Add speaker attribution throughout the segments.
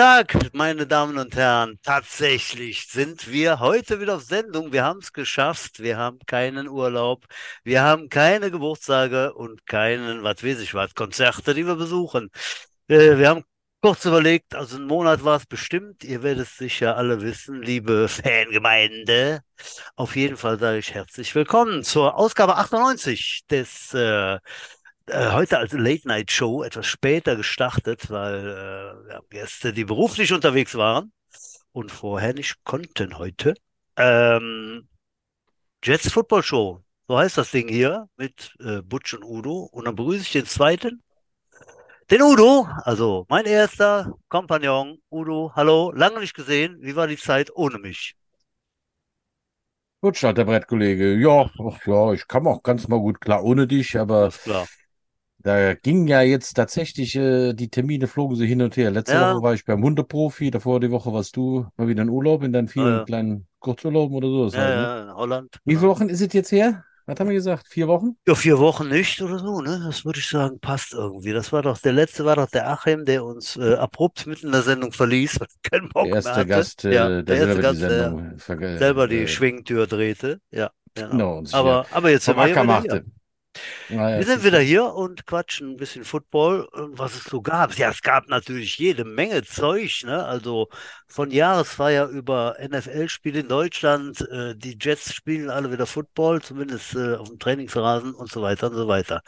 Speaker 1: Tag, meine Damen und Herren. Tatsächlich sind wir heute wieder auf Sendung. Wir haben es geschafft. Wir haben keinen Urlaub. Wir haben keine Geburtstage und keinen, was weiß ich was, Konzerte, die wir besuchen. Äh, wir haben kurz überlegt, also ein Monat war es bestimmt. Ihr werdet es sicher alle wissen, liebe Fangemeinde. Auf jeden Fall sage ich herzlich willkommen zur Ausgabe 98 des äh, äh, heute als Late-Night-Show etwas später gestartet, weil äh, wir haben Gäste, die beruflich unterwegs waren und vorher nicht konnten heute. Ähm, Jets Football Show, so heißt das Ding hier mit äh, Butch und Udo. Und dann begrüße ich den zweiten, den Udo, also mein erster Kompagnon. Udo, hallo, lange nicht gesehen. Wie war die Zeit ohne mich?
Speaker 2: Gut, der Brettkollege. Ja, ach ja, ich kam auch ganz mal gut klar ohne dich, aber
Speaker 1: klar.
Speaker 2: Da ging ja jetzt tatsächlich, äh, die Termine flogen so hin und her. Letzte
Speaker 1: Ja.
Speaker 2: Woche war ich beim Hundeprofi, davor die Woche warst du mal wieder in Urlaub, in deinen vielen
Speaker 1: Ah, ja.
Speaker 2: kleinen Kurzurlauben oder so.
Speaker 1: Ja,
Speaker 2: halt, ne?
Speaker 1: ja, in Holland.
Speaker 2: Wie viele
Speaker 1: genau.
Speaker 2: Wochen ist es jetzt her? Was haben wir gesagt? Vier Wochen?
Speaker 1: Ja, vier Wochen nicht oder so, ne? Das würde ich sagen, passt irgendwie. Das war doch, der letzte war doch der Achim, der uns äh, abrupt mitten in der Sendung verließ, er keinen Bock
Speaker 2: Der erste. Gast,
Speaker 1: Ja,
Speaker 2: äh, der
Speaker 1: der erste
Speaker 2: selber die
Speaker 1: Gast, der
Speaker 2: Sendung verge-
Speaker 1: selber die
Speaker 2: äh,
Speaker 1: Schwingtür drehte. Ja, genau.
Speaker 2: genau, und sich ja
Speaker 1: Aber, aber jetzt sind
Speaker 2: vom
Speaker 1: wir ja
Speaker 2: machte. Naja,
Speaker 1: Wir sind wieder hier und quatschen ein bisschen Football, äh, was es so gab. Ja, es gab natürlich jede Menge Zeug, ne? Also von Jahresfeier über NFL-Spiele in Deutschland, äh, die Jets spielen alle wieder Football, zumindest äh, auf dem Trainingsrasen und so weiter und so weiter.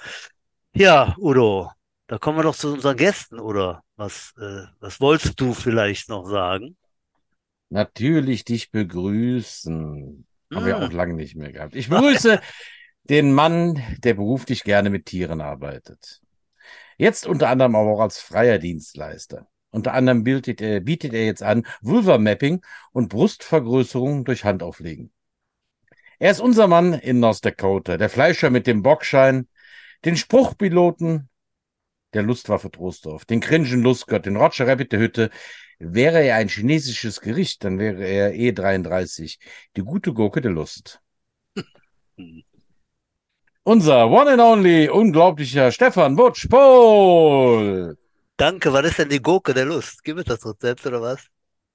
Speaker 1: Ja, Udo, da kommen wir doch zu unseren Gästen, oder? Was, äh, was wolltest du vielleicht noch sagen?
Speaker 2: Natürlich dich begrüßen. Haben wir auch
Speaker 1: Hm.
Speaker 2: lange nicht mehr gehabt. Ich begrüße den Mann, der beruflich gerne mit Tieren arbeitet. Jetzt unter anderem aber auch als freier Dienstleister. Unter anderem bietet er, bietet er jetzt an Vulva-Mapping und Brustvergrößerung durch Handauflegen. Er ist unser Mann in North Dakota, der Fleischer mit dem Bockschein, den Spruchpiloten der Lustwaffe Trostorf, den Grinchen Lustgott, den Roger Rabbit der Hütte. Wäre er ein chinesisches Gericht, dann wäre er E33, die gute Gurke der Lust. Unser one and only, unglaublicher Stefan Butch Pohl.
Speaker 1: Danke, was ist denn die Gurke der Lust? Gib mir das Rezept oder was?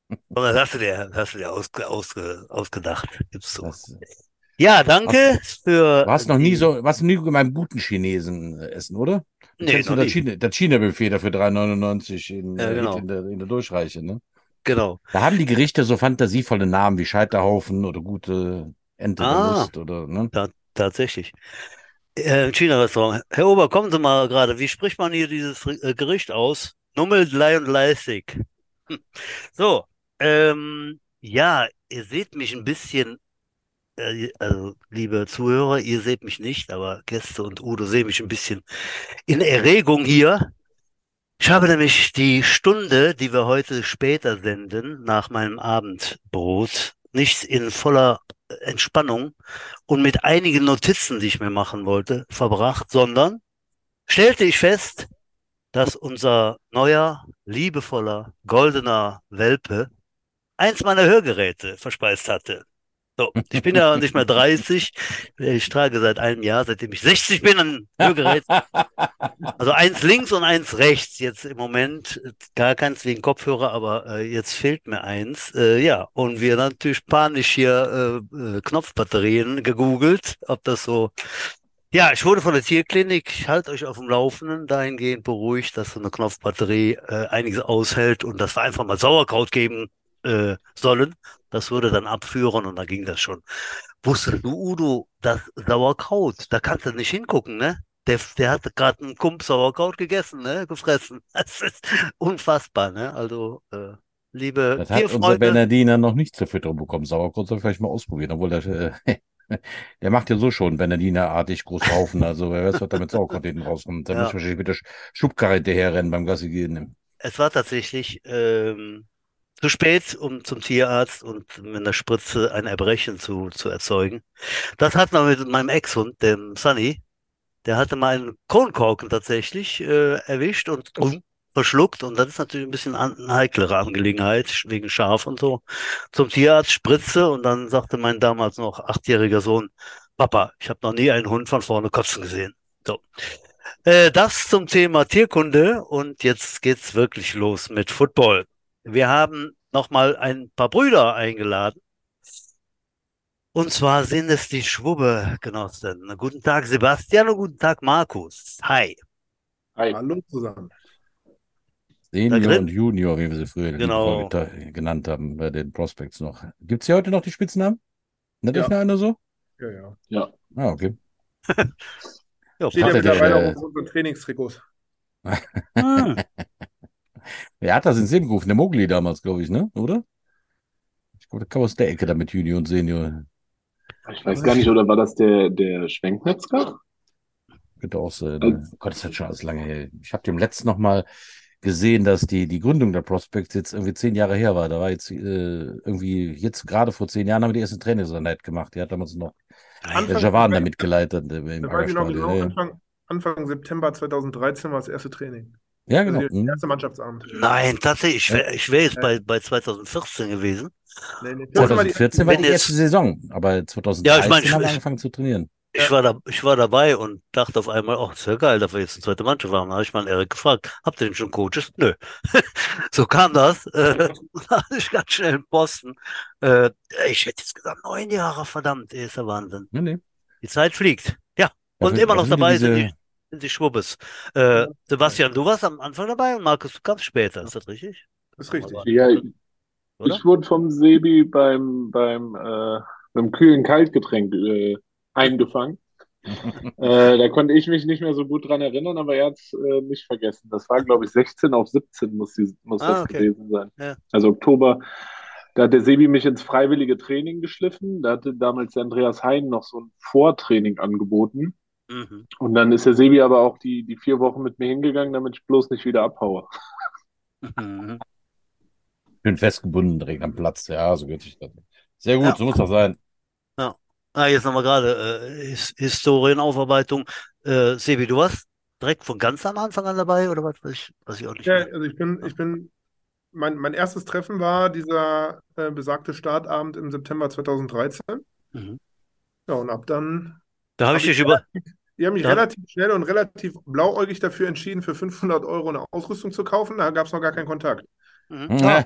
Speaker 1: Oder das hast du dir, hast du dir ausge, ausge, ausgedacht, du.
Speaker 2: Das,
Speaker 1: Ja, danke für
Speaker 2: du hast noch nie so, warst nie beim guten Chinesen äh, essen, oder? Du
Speaker 1: Nee, noch
Speaker 2: das. China, das China-Buffet dafür 3,99 in,
Speaker 1: Ja,
Speaker 2: äh,
Speaker 1: genau.
Speaker 2: in, der, in der Durchreiche, ne?
Speaker 1: Genau.
Speaker 2: Da haben die Gerichte so fantasievolle Namen wie Scheiterhaufen oder gute Ente
Speaker 1: Ah.
Speaker 2: Lust oder, ne?
Speaker 1: Ta tatsächlich. Äh, China-Restaurant. Herr Ober, kommen Sie mal gerade. Wie spricht man hier dieses äh, Gericht aus? Und Leisig. Hm. So, ähm, ja, ihr seht mich ein bisschen, äh, also liebe Zuhörer, ihr seht mich nicht, aber Gäste und Udo sehen mich ein bisschen in Erregung hier. Ich habe nämlich die Stunde, die wir heute später senden, nach meinem Abendbrot, nicht in voller Entspannung und mit einigen Notizen, die ich mir machen wollte, verbracht, sondern stellte ich fest, dass unser neuer, liebevoller, goldener Welpe eins meiner Hörgeräte verspeist hatte. So, ich bin ja nicht mehr 30, ich trage seit einem Jahr, seitdem ich 60 bin, ein Hörgerät. Also eins links und eins rechts. Jetzt im Moment gar keins wegen Kopfhörer, aber äh, jetzt fehlt mir eins. Äh, ja, und wir natürlich panisch hier äh, äh, Knopfbatterien gegoogelt, ob das so. Ja, ich wurde von der Tierklinik, ich halte euch auf dem Laufenden, dahingehend beruhigt, dass so eine Knopfbatterie äh, einiges aushält und dass wir einfach mal Sauerkraut geben äh, sollen. Das würde dann abführen und dann ging das schon. Wusstest du, Udo, das Sauerkraut, da kannst du nicht hingucken, ne? Der, der hat gerade einen Kump Sauerkraut gegessen, ne? Gefressen. Das ist unfassbar, ne? Also, äh, liebe
Speaker 2: Das hat unser
Speaker 1: Tierfreunde,
Speaker 2: Bernardiner noch nicht zur Fütterung bekommen. Sauerkraut soll ich vielleicht mal ausprobieren, obwohl der, äh, der macht ja so schon Bernardiner-artig große Haufen. Also wer weiß, was da mit Sauerkraut hinten rauskommt. Da
Speaker 1: Ja.
Speaker 2: muss ich wahrscheinlich mit der Sch- Schubkarre hinterherrennen beim Gassi gehen.
Speaker 1: es war tatsächlich ähm, zu spät, um zum Tierarzt und mit einer Spritze ein Erbrechen zu, zu erzeugen. Das hatten wir mit meinem Ex-Hund, dem Sunny. Der hatte mal einen Kronkorken tatsächlich äh, erwischt und um, verschluckt. Und das ist natürlich ein bisschen an, eine heiklere Angelegenheit, wegen Schaf und so. Zum Tierarzt, Spritze. Und dann sagte mein damals noch achtjähriger Sohn, Papa, ich habe noch nie einen Hund von vorne kotzen gesehen. So. Äh, das zum Thema Tierkunde und jetzt geht's wirklich los mit Football. Wir haben nochmal ein paar Brüder eingeladen. Und zwar sind es die Schwubbe-Genossen. Guten Tag, Sebastian, und guten Tag, Markus. Hi.
Speaker 3: Hi. Hallo zusammen.
Speaker 2: Senior und Junior, wie wir sie früher
Speaker 1: genau.
Speaker 2: genannt haben, bei den Prospects noch. Gibt es hier heute noch die Spitznamen? Nicht ja. einer so?
Speaker 3: Ja, ja.
Speaker 2: Ja. Ah, okay.
Speaker 3: ja, Steht ja mittlerweile auch auf unseren Trainingstrikots.
Speaker 2: hm. Wer hat das ins Leben gerufen? Der Mogli damals, glaube ich, ne? Oder? Ich glaube, der kam aus der Ecke da mit Junior und Senior.
Speaker 4: Ich weiß gar nicht, oder war das der, der Schwenkmetzger?
Speaker 2: Könnte auch sein. Oh Gott, das ist schon alles lange her. Ich habe dem letzten noch mal gesehen, dass die, die Gründung der Prospects jetzt irgendwie zehn Jahre her war. Da war jetzt äh, irgendwie, jetzt gerade vor zehn Jahren haben wir die erste Trainingseinheit gemacht. Die hat damals noch Anfang, der Javan da mitgeleitet. Im
Speaker 3: da noch genau, Anfang, Anfang September 2013 war das erste Training.
Speaker 2: Ja, genau. Also
Speaker 3: der mhm. erste Mannschaftsabend.
Speaker 1: Nein, tatsächlich. Ich wäre wär jetzt bei, bei 2014 gewesen.
Speaker 2: Nee, nee, 2014 war die, erste Saison, aber 2013 ja, ich mein, haben wir angefangen zu trainieren.
Speaker 1: Ich, war da, ich war dabei und dachte auf einmal, oh, das wäre geil, dass wir jetzt eine zweite Mannschaft haben. Da habe ich mal Erik gefragt, habt ihr denn schon Coaches? Nö. so kam das. Äh, hatte ich ganz schnell einen Posten. Äh, ich hätte jetzt gesagt, neun Jahre, verdammt, ist der Wahnsinn.
Speaker 2: Nee, nee.
Speaker 1: Die Zeit fliegt. Ja. Und ja, immer noch dabei diese... sind die, sind die Schwubbes. Äh, Sebastian, du warst am Anfang dabei und Markus, du kamst später. Ist das richtig?
Speaker 3: Das ist richtig.
Speaker 4: Ja, oder? ich wurde vom Sebi beim, beim, äh, beim kühlen Kaltgetränk äh, eingefangen. äh, da konnte ich mich nicht mehr so gut dran erinnern, aber er hat es äh, nicht vergessen. Das war, glaube ich, 16 auf 17 muss, die, muss ah, das okay. gewesen sein. Ja. Also Oktober. Da hat der Sebi mich ins freiwillige Training geschliffen. Da hatte damals Andreas Hein noch so ein Vortraining angeboten. Mhm. Und dann ist der Sebi aber auch die, die vier Wochen mit mir hingegangen, damit ich bloß nicht wieder abhaue.
Speaker 2: Mhm. Bin festgebunden direkt am Platz. Ja, so wird sich das. Sehr gut, ja. so muss das sein.
Speaker 1: Ah, jetzt nochmal gerade äh, His Historienaufarbeitung. Äh, Sebi, du warst direkt von ganz am Anfang an dabei oder was? Weiß ich, weiß ich auch nicht.
Speaker 3: Ja, mehr. also ich bin, ich bin, mein, mein erstes Treffen war dieser äh, besagte Startabend im September 2013. Mhm. Ja, und ab dann.
Speaker 1: Da habe ich dich über.
Speaker 3: Die haben mich relativ schnell und relativ blauäugig dafür entschieden, für 500 Euro eine Ausrüstung zu kaufen. Da gab es noch gar keinen Kontakt. Mhm. Ja.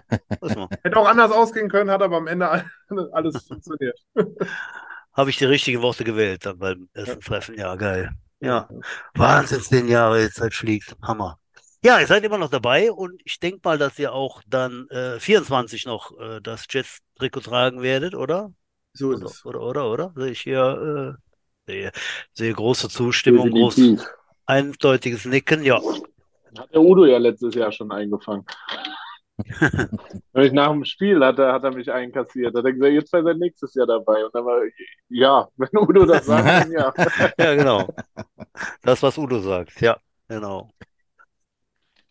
Speaker 3: Hätte auch anders ausgehen können, hat aber am Ende alles funktioniert.
Speaker 1: habe ich die richtigen Worte gewählt dann beim ersten Treffen. Ja, geil. Ja, Wahnsinn, zehn Jahre, die Zeit fliegt. Hammer. Ja, ihr seid immer noch dabei und ich denke mal, dass ihr auch dann äh, 24 noch äh, das Jets-Trikot tragen werdet, oder?
Speaker 3: So ist
Speaker 1: oder,
Speaker 3: es.
Speaker 1: Oder, oder, oder? Sehe ich hier, äh, sehe, sehe große Zustimmung, groß, eindeutiges Nicken, ja.
Speaker 4: Hat der Udo ja letztes Jahr schon eingefangen. nach dem Spiel hat er, hat er mich einkassiert. Hat er gesagt, jetzt sei er nächstes Jahr dabei. Und dann war, ja, wenn Udo das sagt, dann ja.
Speaker 1: ja, genau. Das, was Udo sagt, ja, genau.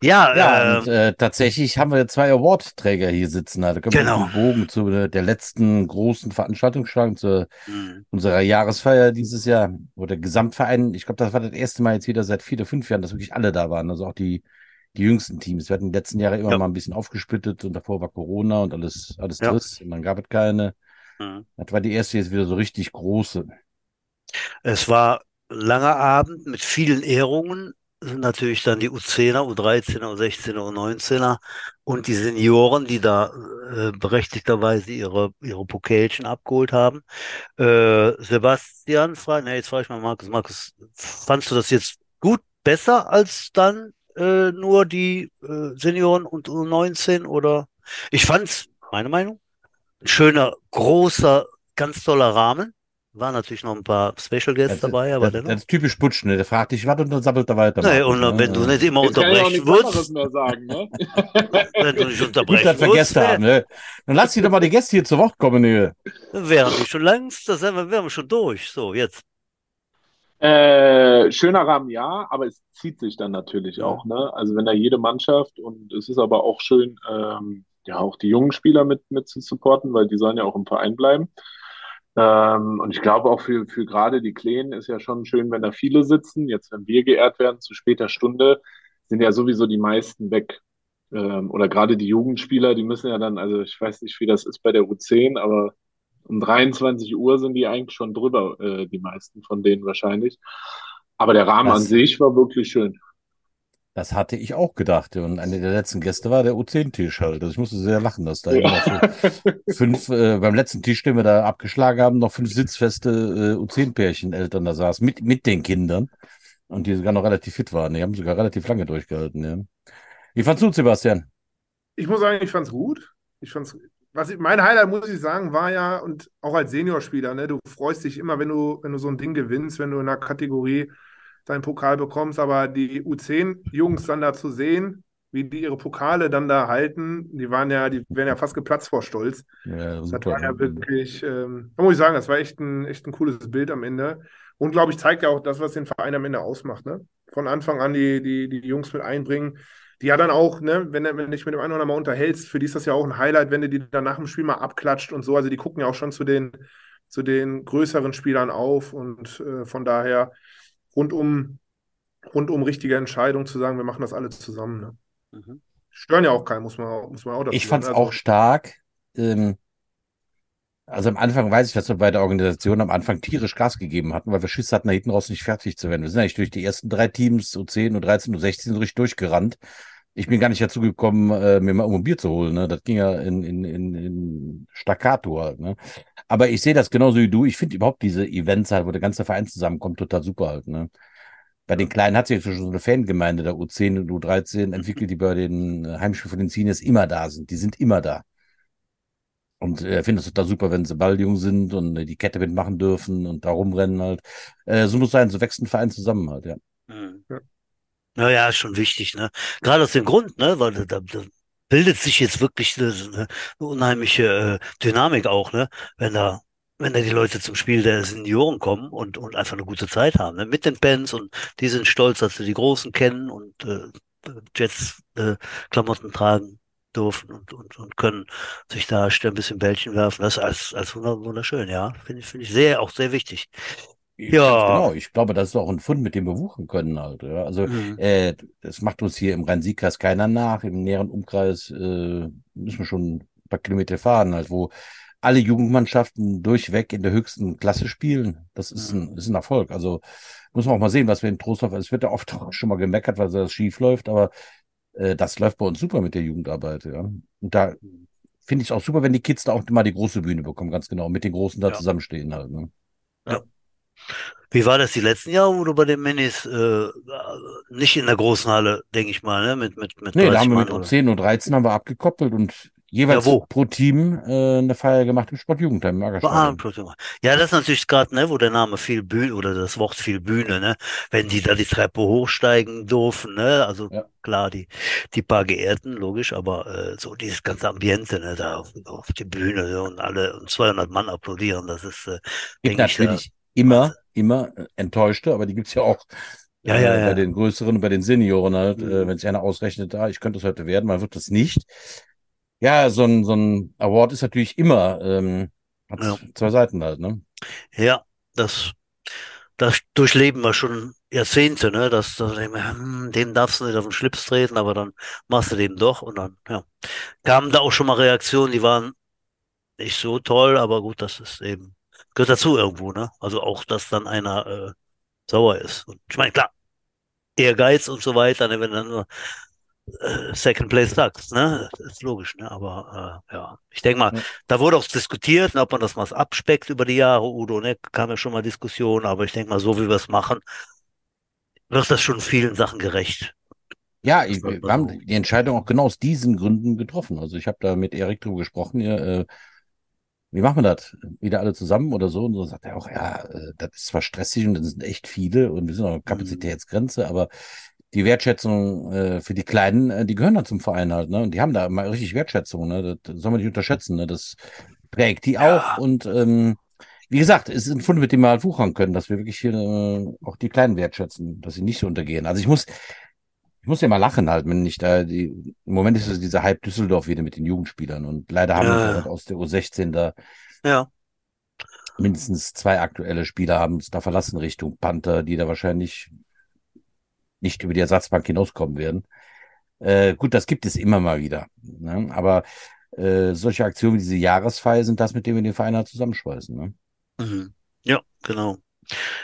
Speaker 1: Ja,
Speaker 2: ja äh, und, äh, tatsächlich haben wir zwei Award-Träger hier sitzen. Da können genau. wir den Bogen zu der letzten großen Veranstaltung schlagen, zu mhm. unserer Jahresfeier dieses Jahr, wo der Gesamtverein, ich glaube, das war das erste Mal jetzt wieder seit vier oder fünf Jahren, dass wirklich alle da waren. Also auch die die jüngsten Teams. Wir hatten in den letzten Jahren immer ja. mal ein bisschen aufgesplittet und davor war Corona und alles, alles ja. trist und dann gab es keine. Mhm. Das war die erste jetzt wieder so richtig große.
Speaker 1: Es war langer Abend mit vielen Ehrungen. Sind natürlich dann die U10er, U13er, U16er, U19er und die Senioren, die da äh, berechtigterweise ihre, ihre Pokelchen abgeholt haben. Äh, Sebastian, frag, nee, jetzt frage ich mal Markus. Markus, fandst du das jetzt gut, besser als dann äh, nur die äh, Senioren und U19 oder ich fand's, meine Meinung, ein schöner, großer, ganz toller Rahmen. Waren natürlich noch ein paar Special Guests das, dabei, aber
Speaker 2: das. Das ist typisch Butsch, ne? Der fragt dich was und dann sammelt er weiter.
Speaker 1: Nee, und ne? wenn du nicht immer Jetzt unterbrechen würdest. Sagen, ne? wenn du nicht unterbrechen
Speaker 2: würdest. vergessen haben, ne? Dann lass die doch mal die Gäste hier zu Wort kommen, ne?
Speaker 1: Dann wären wir schon längst, das wären wir schon durch. So, jetzt.
Speaker 4: Äh, schöner Rahmen, ja, aber es zieht sich dann natürlich ja. auch. Ne? Also wenn da jede Mannschaft und es ist aber auch schön, ähm, ja auch die jungen Spieler mit, mit zu supporten, weil die sollen ja auch im Verein bleiben. Ähm, und ich glaube auch für, für gerade die Kleinen ist ja schon schön, wenn da viele sitzen. Jetzt, wenn wir geehrt werden zu später Stunde, sind ja sowieso die meisten weg. Ähm, oder gerade die Jugendspieler, die müssen ja dann, also ich weiß nicht, wie das ist bei der U10, aber um 23 Uhr sind die eigentlich schon drüber, äh, die meisten von denen wahrscheinlich. Aber der Rahmen das, an sich war wirklich schön.
Speaker 2: Das hatte ich auch gedacht. Und eine der letzten Gäste war der U10-Tisch halt. Also ich musste sehr lachen, dass da ja. so fünf, äh, beim letzten Tisch, den wir da abgeschlagen haben, noch fünf sitzfeste äh, U10-Pärchen Eltern da saßen, mit, mit den Kindern. Und die sogar noch relativ fit waren. Die haben sogar relativ lange durchgehalten, ja. Wie fandst du, Sebastian?
Speaker 3: Ich muss sagen, ich fand's gut. Ich fand's, was ich, mein Highlight, muss ich sagen, war ja, und auch als Seniorspieler, ne, du freust dich immer, wenn du, wenn du so ein Ding gewinnst, wenn du in einer Kategorie deinen Pokal bekommst, aber die U10-Jungs dann da zu sehen, wie die ihre Pokale dann da halten, die waren ja, die wären ja fast geplatzt vor Stolz. Ja, das war ja wirklich, ähm, da muss ich sagen, das war echt ein, echt ein cooles Bild am Ende. Und glaube ich, zeigt ja auch das, was den Verein am Ende ausmacht. Ne? Von Anfang an die, die, die Jungs mit einbringen. Die ja dann auch, ne, wenn, wenn du dich mit dem einen oder mal unterhältst, für die ist das ja auch ein Highlight, wenn du die dann nach dem Spiel mal abklatscht und so. Also die gucken ja auch schon zu den, zu den größeren Spielern auf und äh, von daher rundum, rundum richtige Entscheidung zu sagen, wir machen das alle zusammen. Ne? Mhm. Stören ja auch keinen, muss man, muss man auch
Speaker 2: dazu Ich fand es also, auch stark. Ähm, also am Anfang weiß ich, dass wir bei der Organisation am Anfang tierisch Gas gegeben hatten, weil wir Schiss hatten, da hinten raus nicht fertig zu werden. Wir sind eigentlich durch die ersten drei Teams, U10, U13, U16 so richtig durchgerannt. Ich bin gar nicht dazu gekommen, äh, mir mal um ein Bier zu holen. Ne? Das ging ja in, in, in, in Staccato halt. Ne? Aber ich sehe das genauso wie du. Ich finde überhaupt diese Events halt, wo der ganze Verein zusammenkommt, total super halt. Ne? Bei den Kleinen hat sich jetzt schon so eine Fangemeinde der U10 und U13 entwickelt, die bei den Heimspielen von den Seniors immer da sind. Die sind immer da. Und er äh, findet es total super, wenn sie balljung sind und die Kette mitmachen dürfen und da rumrennen halt. Äh, so muss sein, so wächst ein Verein zusammen halt, ja. Mhm.
Speaker 1: Ja. Naja, ist schon wichtig, ne? Gerade aus dem Grund, ne? Weil da, da bildet sich jetzt wirklich eine, eine unheimliche äh, Dynamik auch, ne? Wenn da, wenn da die Leute zum Spiel der Senioren kommen und, und einfach eine gute Zeit haben, ne? Mit den Bands und die sind stolz, dass sie die Großen kennen und äh, Jets-Klamotten äh, tragen dürfen und, und, und können sich da ein bisschen Bällchen werfen. Das ist als, als wunderschön, ja. Finde ich, finde ich sehr, auch sehr wichtig.
Speaker 2: Ja. Genau, ich glaube, das ist auch ein Fund, mit dem wir wuchen können halt. Ja. Also mhm. äh, das macht uns hier im Rhein-Sieg-Kreis keiner nach. Im näheren Umkreis äh, müssen wir schon ein paar Kilometer fahren, halt, wo alle Jugendmannschaften durchweg in der höchsten Klasse spielen. Das ist, ein, ist ein Erfolg. Also muss man auch mal sehen, was wir in Trostorf, es wird ja oft schon mal gemeckert, weil das schief läuft, aber äh, das läuft bei uns super mit der Jugendarbeit, ja. Und da finde ich es auch super, wenn die Kids da auch mal die große Bühne bekommen, ganz genau, mit den Großen da ja. zusammenstehen halt. Ne?
Speaker 1: Ja. Wie war das die letzten Jahre, wo du bei den Minis äh, nicht in der großen Halle, denke ich mal, ne? Mit, mit, mit
Speaker 2: nee, da haben wir mit U10 und 13 haben wir abgekoppelt und jeweils ja, pro Team äh, eine Feier gemacht im Sportjugendheim im ah,
Speaker 1: Ja, das ist natürlich gerade, ne, wo der Name viel Bühne oder das Wort viel Bühne, ne, wenn die da die Treppe hochsteigen dürfen, ne, also ja. klar, die, die paar Geehrten, logisch, aber äh, so dieses ganze Ambiente, ne, da auf, auf die Bühne ne, und alle und 200 Mann applaudieren, das ist, äh,
Speaker 2: natürlich ich, da, immer, immer enttäuschte, aber die gibt's ja auch ja, ja, äh, ja. bei den größeren und bei den Senioren halt, mhm. äh, wenn sich einer ausrechnet, ah, ich könnte es heute werden, man wird das nicht. Ja, so ein, so ein Award ist natürlich immer, ähm, hat ja. zwei Seiten halt, ne?
Speaker 1: Ja, das, das durchleben wir schon Jahrzehnte, ne? Dass, dass hm, dem darfst du nicht auf den Schlips treten, aber dann machst du dem doch und dann, ja. Kamen da auch schon mal Reaktionen, die waren nicht so toll, aber gut, das ist eben, gehört dazu irgendwo, ne? Also auch, dass dann einer äh, sauer ist. Und ich meine, klar, Ehrgeiz und so weiter, ne? wenn dann nur äh, Second Place Sucks, ne? Das ist logisch, ne? Aber äh, ja, ich denke mal, ja. da wurde auch diskutiert, ne, ob man das mal abspeckt über die Jahre, Udo, ne? Kam ja schon mal Diskussion, aber ich denke mal, so wie wir es machen, wird das schon vielen Sachen gerecht.
Speaker 2: Ja, wir haben die Entscheidung auch genau aus diesen Gründen getroffen. Also ich habe da mit Erik drüber gesprochen, ja, äh, wie machen wir das? Wieder alle zusammen oder so? Und so sagt er auch, ja, äh, das ist zwar stressig und das sind echt viele und wir sind auch mhm. Kapazitätsgrenze, aber die Wertschätzung äh, für die Kleinen, äh, die gehören da zum Verein halt, ne? Und die haben da mal richtig Wertschätzung, ne? Das soll man nicht unterschätzen, ne? Das prägt die ja. auch. Und ähm, wie gesagt, es ist ein Fund, mit dem wir halt wuchern können, dass wir wirklich hier äh, auch die Kleinen wertschätzen, dass sie nicht so untergehen. Also ich muss, ich muss ja mal lachen halt, wenn ich da die, im Moment ist es dieser Hype Düsseldorf wieder mit den Jugendspielern und leider haben ja. wir halt aus der U16 da
Speaker 1: ja.
Speaker 2: mindestens zwei aktuelle Spieler haben es da verlassen Richtung Panther, die da wahrscheinlich nicht über die Ersatzbank hinauskommen werden. Äh, gut, das gibt es immer mal wieder. Ne? Aber äh, solche Aktionen wie diese Jahresfeier sind das, mit dem wir den Verein halt zusammenschweißen. Ne?
Speaker 1: Mhm. Ja, genau.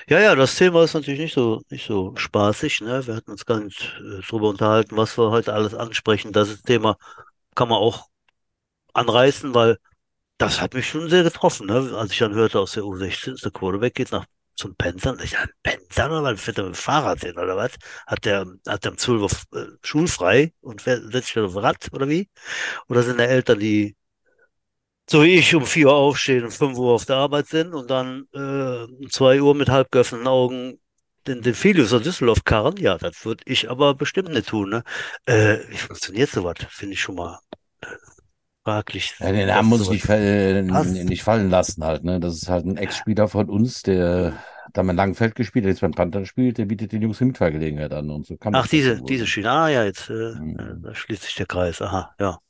Speaker 1: Ja, ja, das Thema ist natürlich nicht so, nicht so spaßig, ne? Wir hatten uns gar nicht äh, drüber unterhalten, was wir heute alles ansprechen. Das Thema kann man auch anreißen, weil das hat mich schon sehr getroffen, ne? Als ich dann hörte, aus der U16 ist der Quarterback geht nach zum Pensern. Ich dachte, Pensern oder was fährt er mit dem Fahrrad hin oder was? Hat der, hat der um 12 Uhr äh, schulfrei und fährt, setzt sich auf Rad oder wie? Oder sind da Eltern, die so wie ich um 4 Uhr aufstehen und 5 Uhr auf der Arbeit sind und dann äh, um 2 Uhr mit halb geöffneten Augen den, den Filius aus Düsseldorf karren? Ja, das würde ich aber bestimmt nicht tun, ne? Äh, wie funktioniert sowas? Finde ich schon mal äh, fraglich.
Speaker 2: Ja, den Namen muss ich nicht, äh, nicht fallen lassen halt, ne? Das ist halt ein Ex-Spieler von uns, der da mal Langfeld gespielt hat, jetzt beim Panther spielt, der bietet den Jungs Mitfahrgelegenheit an und so
Speaker 1: kann Ach, diese, diese Schiene. Ah, ja, jetzt, äh, mhm. da schließt sich der Kreis. Aha, ja.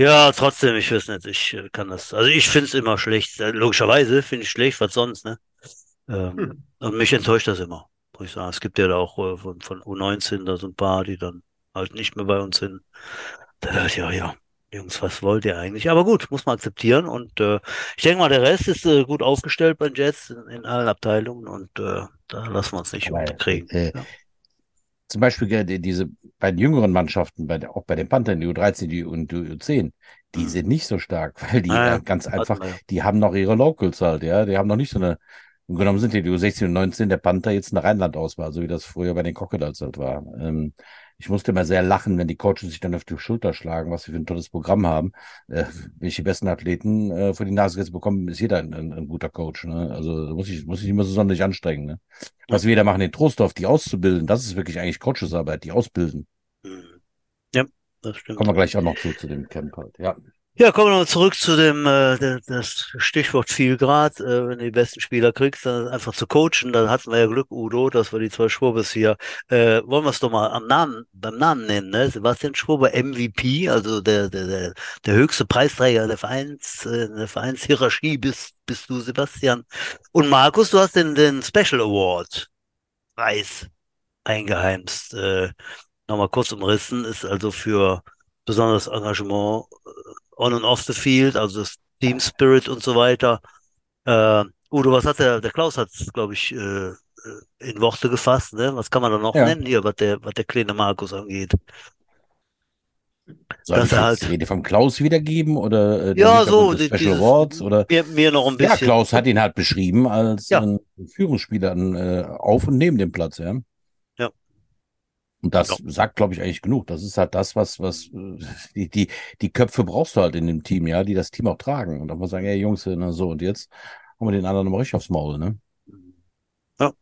Speaker 1: Ja, trotzdem, ich weiß nicht, ich äh, kann das. Also ich finde es immer schlecht. Äh, logischerweise finde ich schlecht, was sonst, ne? Ähm, hm. Und mich enttäuscht das immer, muss ich sagen. Es gibt ja da auch äh, von, von U19 da so ein paar, die dann halt nicht mehr bei uns sind. Da dachte ich, ja, ja, Jungs, was wollt ihr eigentlich? Aber gut, muss man akzeptieren. Und äh, ich denke mal, der Rest ist äh, gut aufgestellt bei den Jets in, in allen Abteilungen und äh, da lassen wir uns nicht unterkriegen. Äh, ja
Speaker 2: zum Beispiel diese bei den jüngeren Mannschaften, bei der, auch bei den Panthern, die U13 die und die U10, die mhm. sind nicht so stark, weil die ah, ganz einfach, die haben noch ihre Locals halt, ja, die haben noch nicht so eine, im genommen sind die, die U16 und 19 der Panther jetzt eine Rheinland-Auswahl, so wie das früher bei den Crocodiles halt war. Ähm, ich musste immer sehr lachen, wenn die Coaches sich dann auf die Schulter schlagen, was sie für ein tolles Programm haben. Äh, wenn ich die besten Athleten äh, vor die Nase gesetzt bekomme, ist jeder ein, ein, ein guter Coach. Ne? Also muss ich, muss ich immer so sonderlich anstrengen. Ne? Was wir da machen in Trostorf, die auszubilden, das ist wirklich eigentlich Coachesarbeit, die ausbilden.
Speaker 1: Mhm. Ja, das stimmt.
Speaker 2: Kommen wir gleich auch noch zu, zu dem Camp halt. Ja.
Speaker 1: Ja, kommen wir mal zurück zu dem äh, das Stichwort viel Grad. Äh, wenn du die besten Spieler kriegst, dann einfach zu coachen. Dann hatten wir ja Glück, Udo, dass wir die zwei Schwurbes hier. Äh, wollen wir es doch mal am Namen, beim Namen nennen, ne? Sebastian Schwurbe, MVP, also der, der, der, der höchste Preisträger der Vereins, äh, der Vereinshierarchie bist, bist du, Sebastian. Und Markus, du hast den, den Special Award Preis eingeheimst. Äh, Nochmal kurz umrissen, ist also für besonderes Engagement äh, on and off the field, also das Team Spirit und so weiter. Äh, Udo, was hat der, der Klaus hat es, glaube ich, äh, in Worte gefasst, ne? Was kann man da noch ja. nennen hier, was der, was der kleine Markus angeht?
Speaker 2: Soll dass ich er halt Rede vom Klaus wiedergeben oder
Speaker 1: äh, ja so
Speaker 2: die, Special dieses, Awards oder
Speaker 1: mir, mir, noch ein bisschen.
Speaker 2: Ja, Klaus hat ihn halt beschrieben als ja. Führungsspieler äh, auf und neben dem Platz, ja. Und das ja. sagt, glaube ich, eigentlich genug. Das ist halt das, was, was, äh, die, die, die Köpfe brauchst du halt in dem Team, ja, die das Team auch tragen. Und dann muss man sagen, ey Jungs, na so, und jetzt haben wir den anderen mal richtig aufs Maul, ne?
Speaker 1: Ja.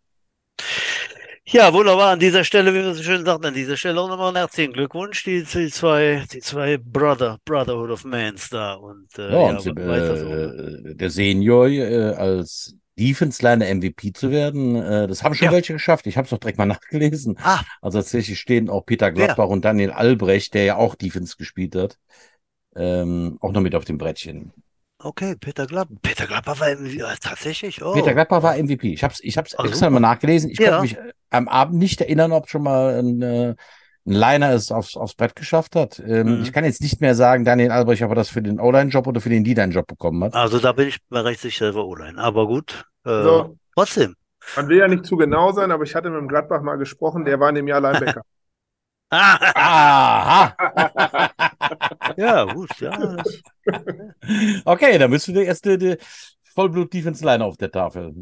Speaker 1: Ja, wunderbar. An dieser Stelle, wie wir so schön sagten, an dieser Stelle auch nochmal einen herzlichen Glückwunsch, die, die zwei, die zwei Brother, Brotherhood of Mans da. Und,
Speaker 2: äh, ja, und ja, äh, so, ne? der Senior äh, als Defense-Line MVP zu werden. Äh, das haben schon ja. welche geschafft. Ich habe es doch direkt mal nachgelesen. Ah. Also tatsächlich stehen auch Peter Gladbach ja. und Daniel Albrecht, der ja auch Defense gespielt hat, ähm, auch noch mit auf dem Brettchen.
Speaker 1: Okay, Peter Gladbach. Peter Gladbach war MVP, tatsächlich.
Speaker 2: Oh. Peter Gladbach war MVP. Ich habe es ich hab's oh, extra mal nachgelesen. Ich ja. konnte mich am Abend nicht erinnern, ob schon mal ein, äh, ein Liner es aufs, aufs Brett geschafft hat. Ähm, mhm. Ich kann jetzt nicht mehr sagen, Daniel Albrecht, ob er das für den O-Line-Job oder für den D-Line-Job bekommen hat.
Speaker 1: Also da bin ich mir recht sicher, war O-Line. Aber gut, äh, so. trotzdem.
Speaker 3: Man will ja nicht zu genau sein, aber ich hatte mit dem Gladbach mal gesprochen, der war in dem Jahr Linebacker.
Speaker 2: Aha.
Speaker 1: ja, gut, ja.
Speaker 2: okay, dann bist du der erste Vollblut-Defense-Line auf der Tafel.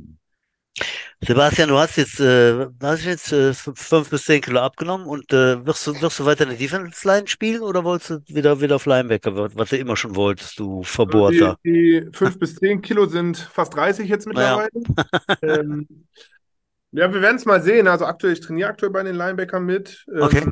Speaker 1: Sebastian, du hast jetzt, äh, hast jetzt äh, fünf bis zehn Kilo abgenommen und äh, wirst, du, wirst du weiter eine Defense Line spielen oder wolltest du wieder, wieder auf Linebacker, was du immer schon wolltest, du Verbohrter?
Speaker 3: Die, die fünf bis zehn Kilo sind fast 30 jetzt mittlerweile. Naja. ähm, ja, wir werden es mal sehen. Also aktuell, ich trainiere aktuell bei den Linebackern mit.
Speaker 1: Ähm, okay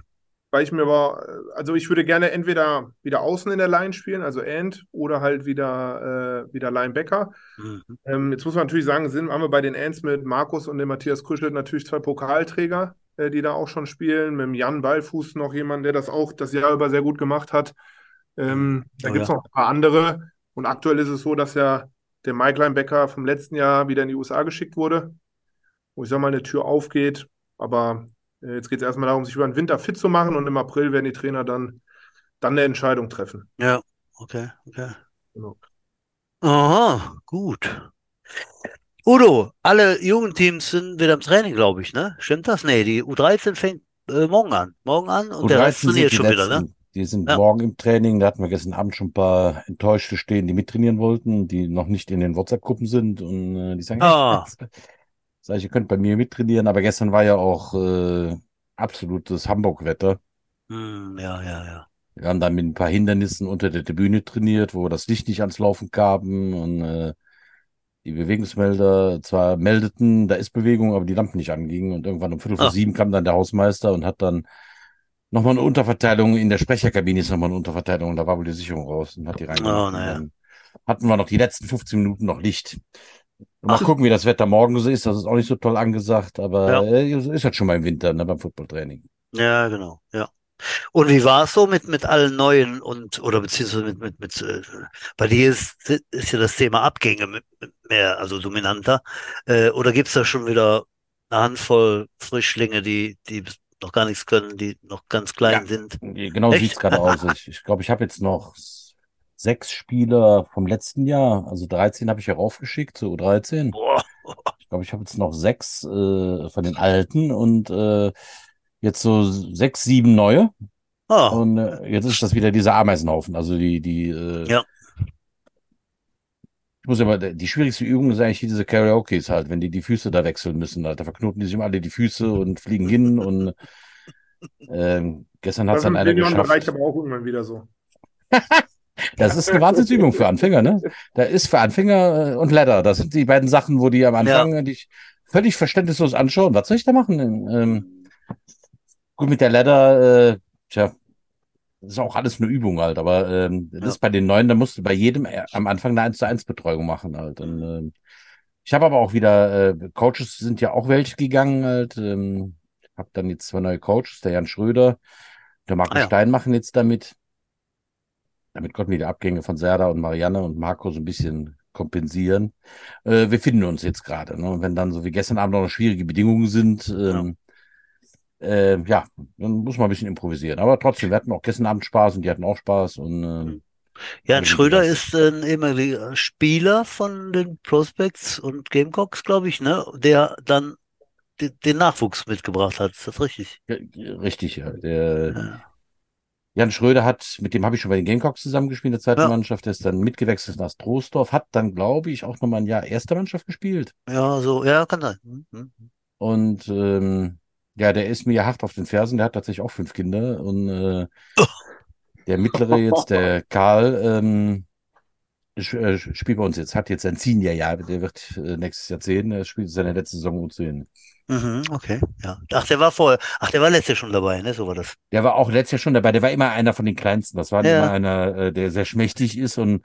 Speaker 3: weil ich mir war, also ich würde gerne entweder wieder außen in der Line spielen, also End, oder halt wieder, äh, wieder Linebacker. Mhm. Ähm, jetzt muss man natürlich sagen, sind, haben wir bei den Ends mit Markus und dem Matthias Krüschel natürlich zwei Pokalträger, äh, die da auch schon spielen. Mit dem Jan Ballfuß noch jemand, der das auch das Jahr über sehr gut gemacht hat. Ähm, da oh, gibt es ja. noch ein paar andere. Und aktuell ist es so, dass ja der Mike Linebacker vom letzten Jahr wieder in die USA geschickt wurde, wo ich sag mal eine Tür aufgeht. Aber äh, jetzt geht es erstmal darum, sich über den Winter fit zu machen und im April werden die Trainer dann, dann eine Entscheidung treffen.
Speaker 1: Ja, okay, okay. Genau. Aha, gut. Udo, alle Jugendteams sind wieder im Training, glaube ich, ne? Stimmt das? Nee, die U13 fängt äh, morgen an. Morgen an und der Rest trainiert schon letzten, wieder, ne?
Speaker 2: Die sind ja. morgen im Training. Da hatten wir gestern Abend schon ein paar Enttäuschte stehen, die mittrainieren wollten, die noch nicht in den WhatsApp-Gruppen sind und äh, die sagen, ah. Sag ich, ihr könnt bei mir mittrainieren, aber gestern war ja auch äh, absolutes Hamburg-Wetter.
Speaker 1: Hm, ja, ja, ja.
Speaker 2: Wir haben dann mit ein paar Hindernissen unter der Tribüne trainiert, wo wir das Licht nicht ans Laufen gaben und äh, die Bewegungsmelder zwar meldeten, da ist Bewegung, aber die Lampen nicht angingen. Und irgendwann um Viertel vor ah. sieben kam dann der Hausmeister und hat dann nochmal eine Unterverteilung. In der Sprecherkabine ist nochmal eine Unterverteilung. Und da war wohl die Sicherung raus und hat die reingemacht. Oh, naja. Hatten wir noch die letzten 15 Minuten noch Licht. Mal Ach. gucken, wie das Wetter morgen so ist. Das ist auch nicht so toll angesagt, aber ja. äh, ist halt schon mal im Winter ne, beim Footballtraining.
Speaker 1: Ja, genau. Ja. Und wie war es so mit, mit allen neuen und oder beziehungsweise mit, mit, mit äh, bei dir ist, ist ja das Thema Abgänge mit, mit mehr, also dominanter. Äh, oder gibt es da schon wieder eine Handvoll Frischlinge, die, die noch gar nichts können, die noch ganz klein ja, sind?
Speaker 2: Genau sieht es gerade aus. Ich glaube, ich, glaub, ich habe jetzt noch sechs Spieler vom letzten Jahr, also 13 habe ich ja raufgeschickt, so 13. Boah. Ich glaube, ich habe jetzt noch sechs äh, von den alten und äh, jetzt so sechs, sieben neue. Ah. Und äh, jetzt ist das wieder dieser Ameisenhaufen. Also die, die, äh, ja. Ich muss aber, die schwierigste Übung ist eigentlich diese Karaokes halt, wenn die die Füße da wechseln müssen. Halt. Da verknoten die sich immer alle die Füße und fliegen hin und ähm, gestern hat es dann einer geschafft.
Speaker 3: Bereich aber auch irgendwann wieder so.
Speaker 2: das ist eine Wahnsinnsübung für Anfänger, ne? Da ist für Anfänger äh, und Ladder. Das sind die beiden Sachen, wo die am Anfang ja. dich völlig verständnislos anschauen. Was soll ich da machen? Ähm, Gut, mit der Ladder, äh, tja, das ist auch alles eine Übung halt, aber ähm, das ja. ist bei den Neuen, da musst du bei jedem äh, am Anfang eine 1 zu 1 Betreuung machen halt. Und, äh, ich habe aber auch wieder, äh, Coaches sind ja auch welche gegangen halt. Ähm, habe dann jetzt zwei neue Coaches, der Jan Schröder, der Marco ah, ja. Stein machen jetzt damit. Damit konnten wir die Abgänge von Serda und Marianne und Marco so ein bisschen kompensieren. Äh, wir finden uns jetzt gerade. Ne? Und wenn dann so wie gestern Abend noch schwierige Bedingungen sind, ähm, ja äh, ja, dann muss man ein bisschen improvisieren. Aber trotzdem, wir hatten auch gestern Abend Spaß und die hatten auch Spaß. Und, äh,
Speaker 1: Jan Schröder ist ein ehemaliger Spieler von den Prospects und Gamecocks, glaube ich, ne? Der dann den Nachwuchs mitgebracht hat. Ist das richtig?
Speaker 2: Richtig, ja. Der, ja. Jan Schröder hat, mit dem habe ich schon bei den Gamecocks zusammengespielt, in der zweiten ja. Mannschaft, der ist dann mitgewechselt nach Stroßdorf, hat dann, glaube ich, auch nochmal ein Jahr erster Mannschaft gespielt.
Speaker 1: Ja, so, ja, kann sein. Mhm.
Speaker 2: Und ähm, ja, der ist mir hart auf den Fersen. Der hat tatsächlich auch fünf Kinder. Und äh, der mittlere jetzt, der Karl, ähm, äh, spielt bei uns jetzt, hat jetzt ein Senior-Jahr. Der wird äh, nächstes Jahr zehn. Er spielt seine letzte Saison U10.
Speaker 1: Mhm, okay, ja. Ach, der war vorher, ach, der war letztes Jahr schon dabei, ne? So war das.
Speaker 2: Der war auch letztes Jahr schon dabei. Der war immer einer von den Kleinsten. Das war ja. immer einer, äh, der sehr schmächtig ist und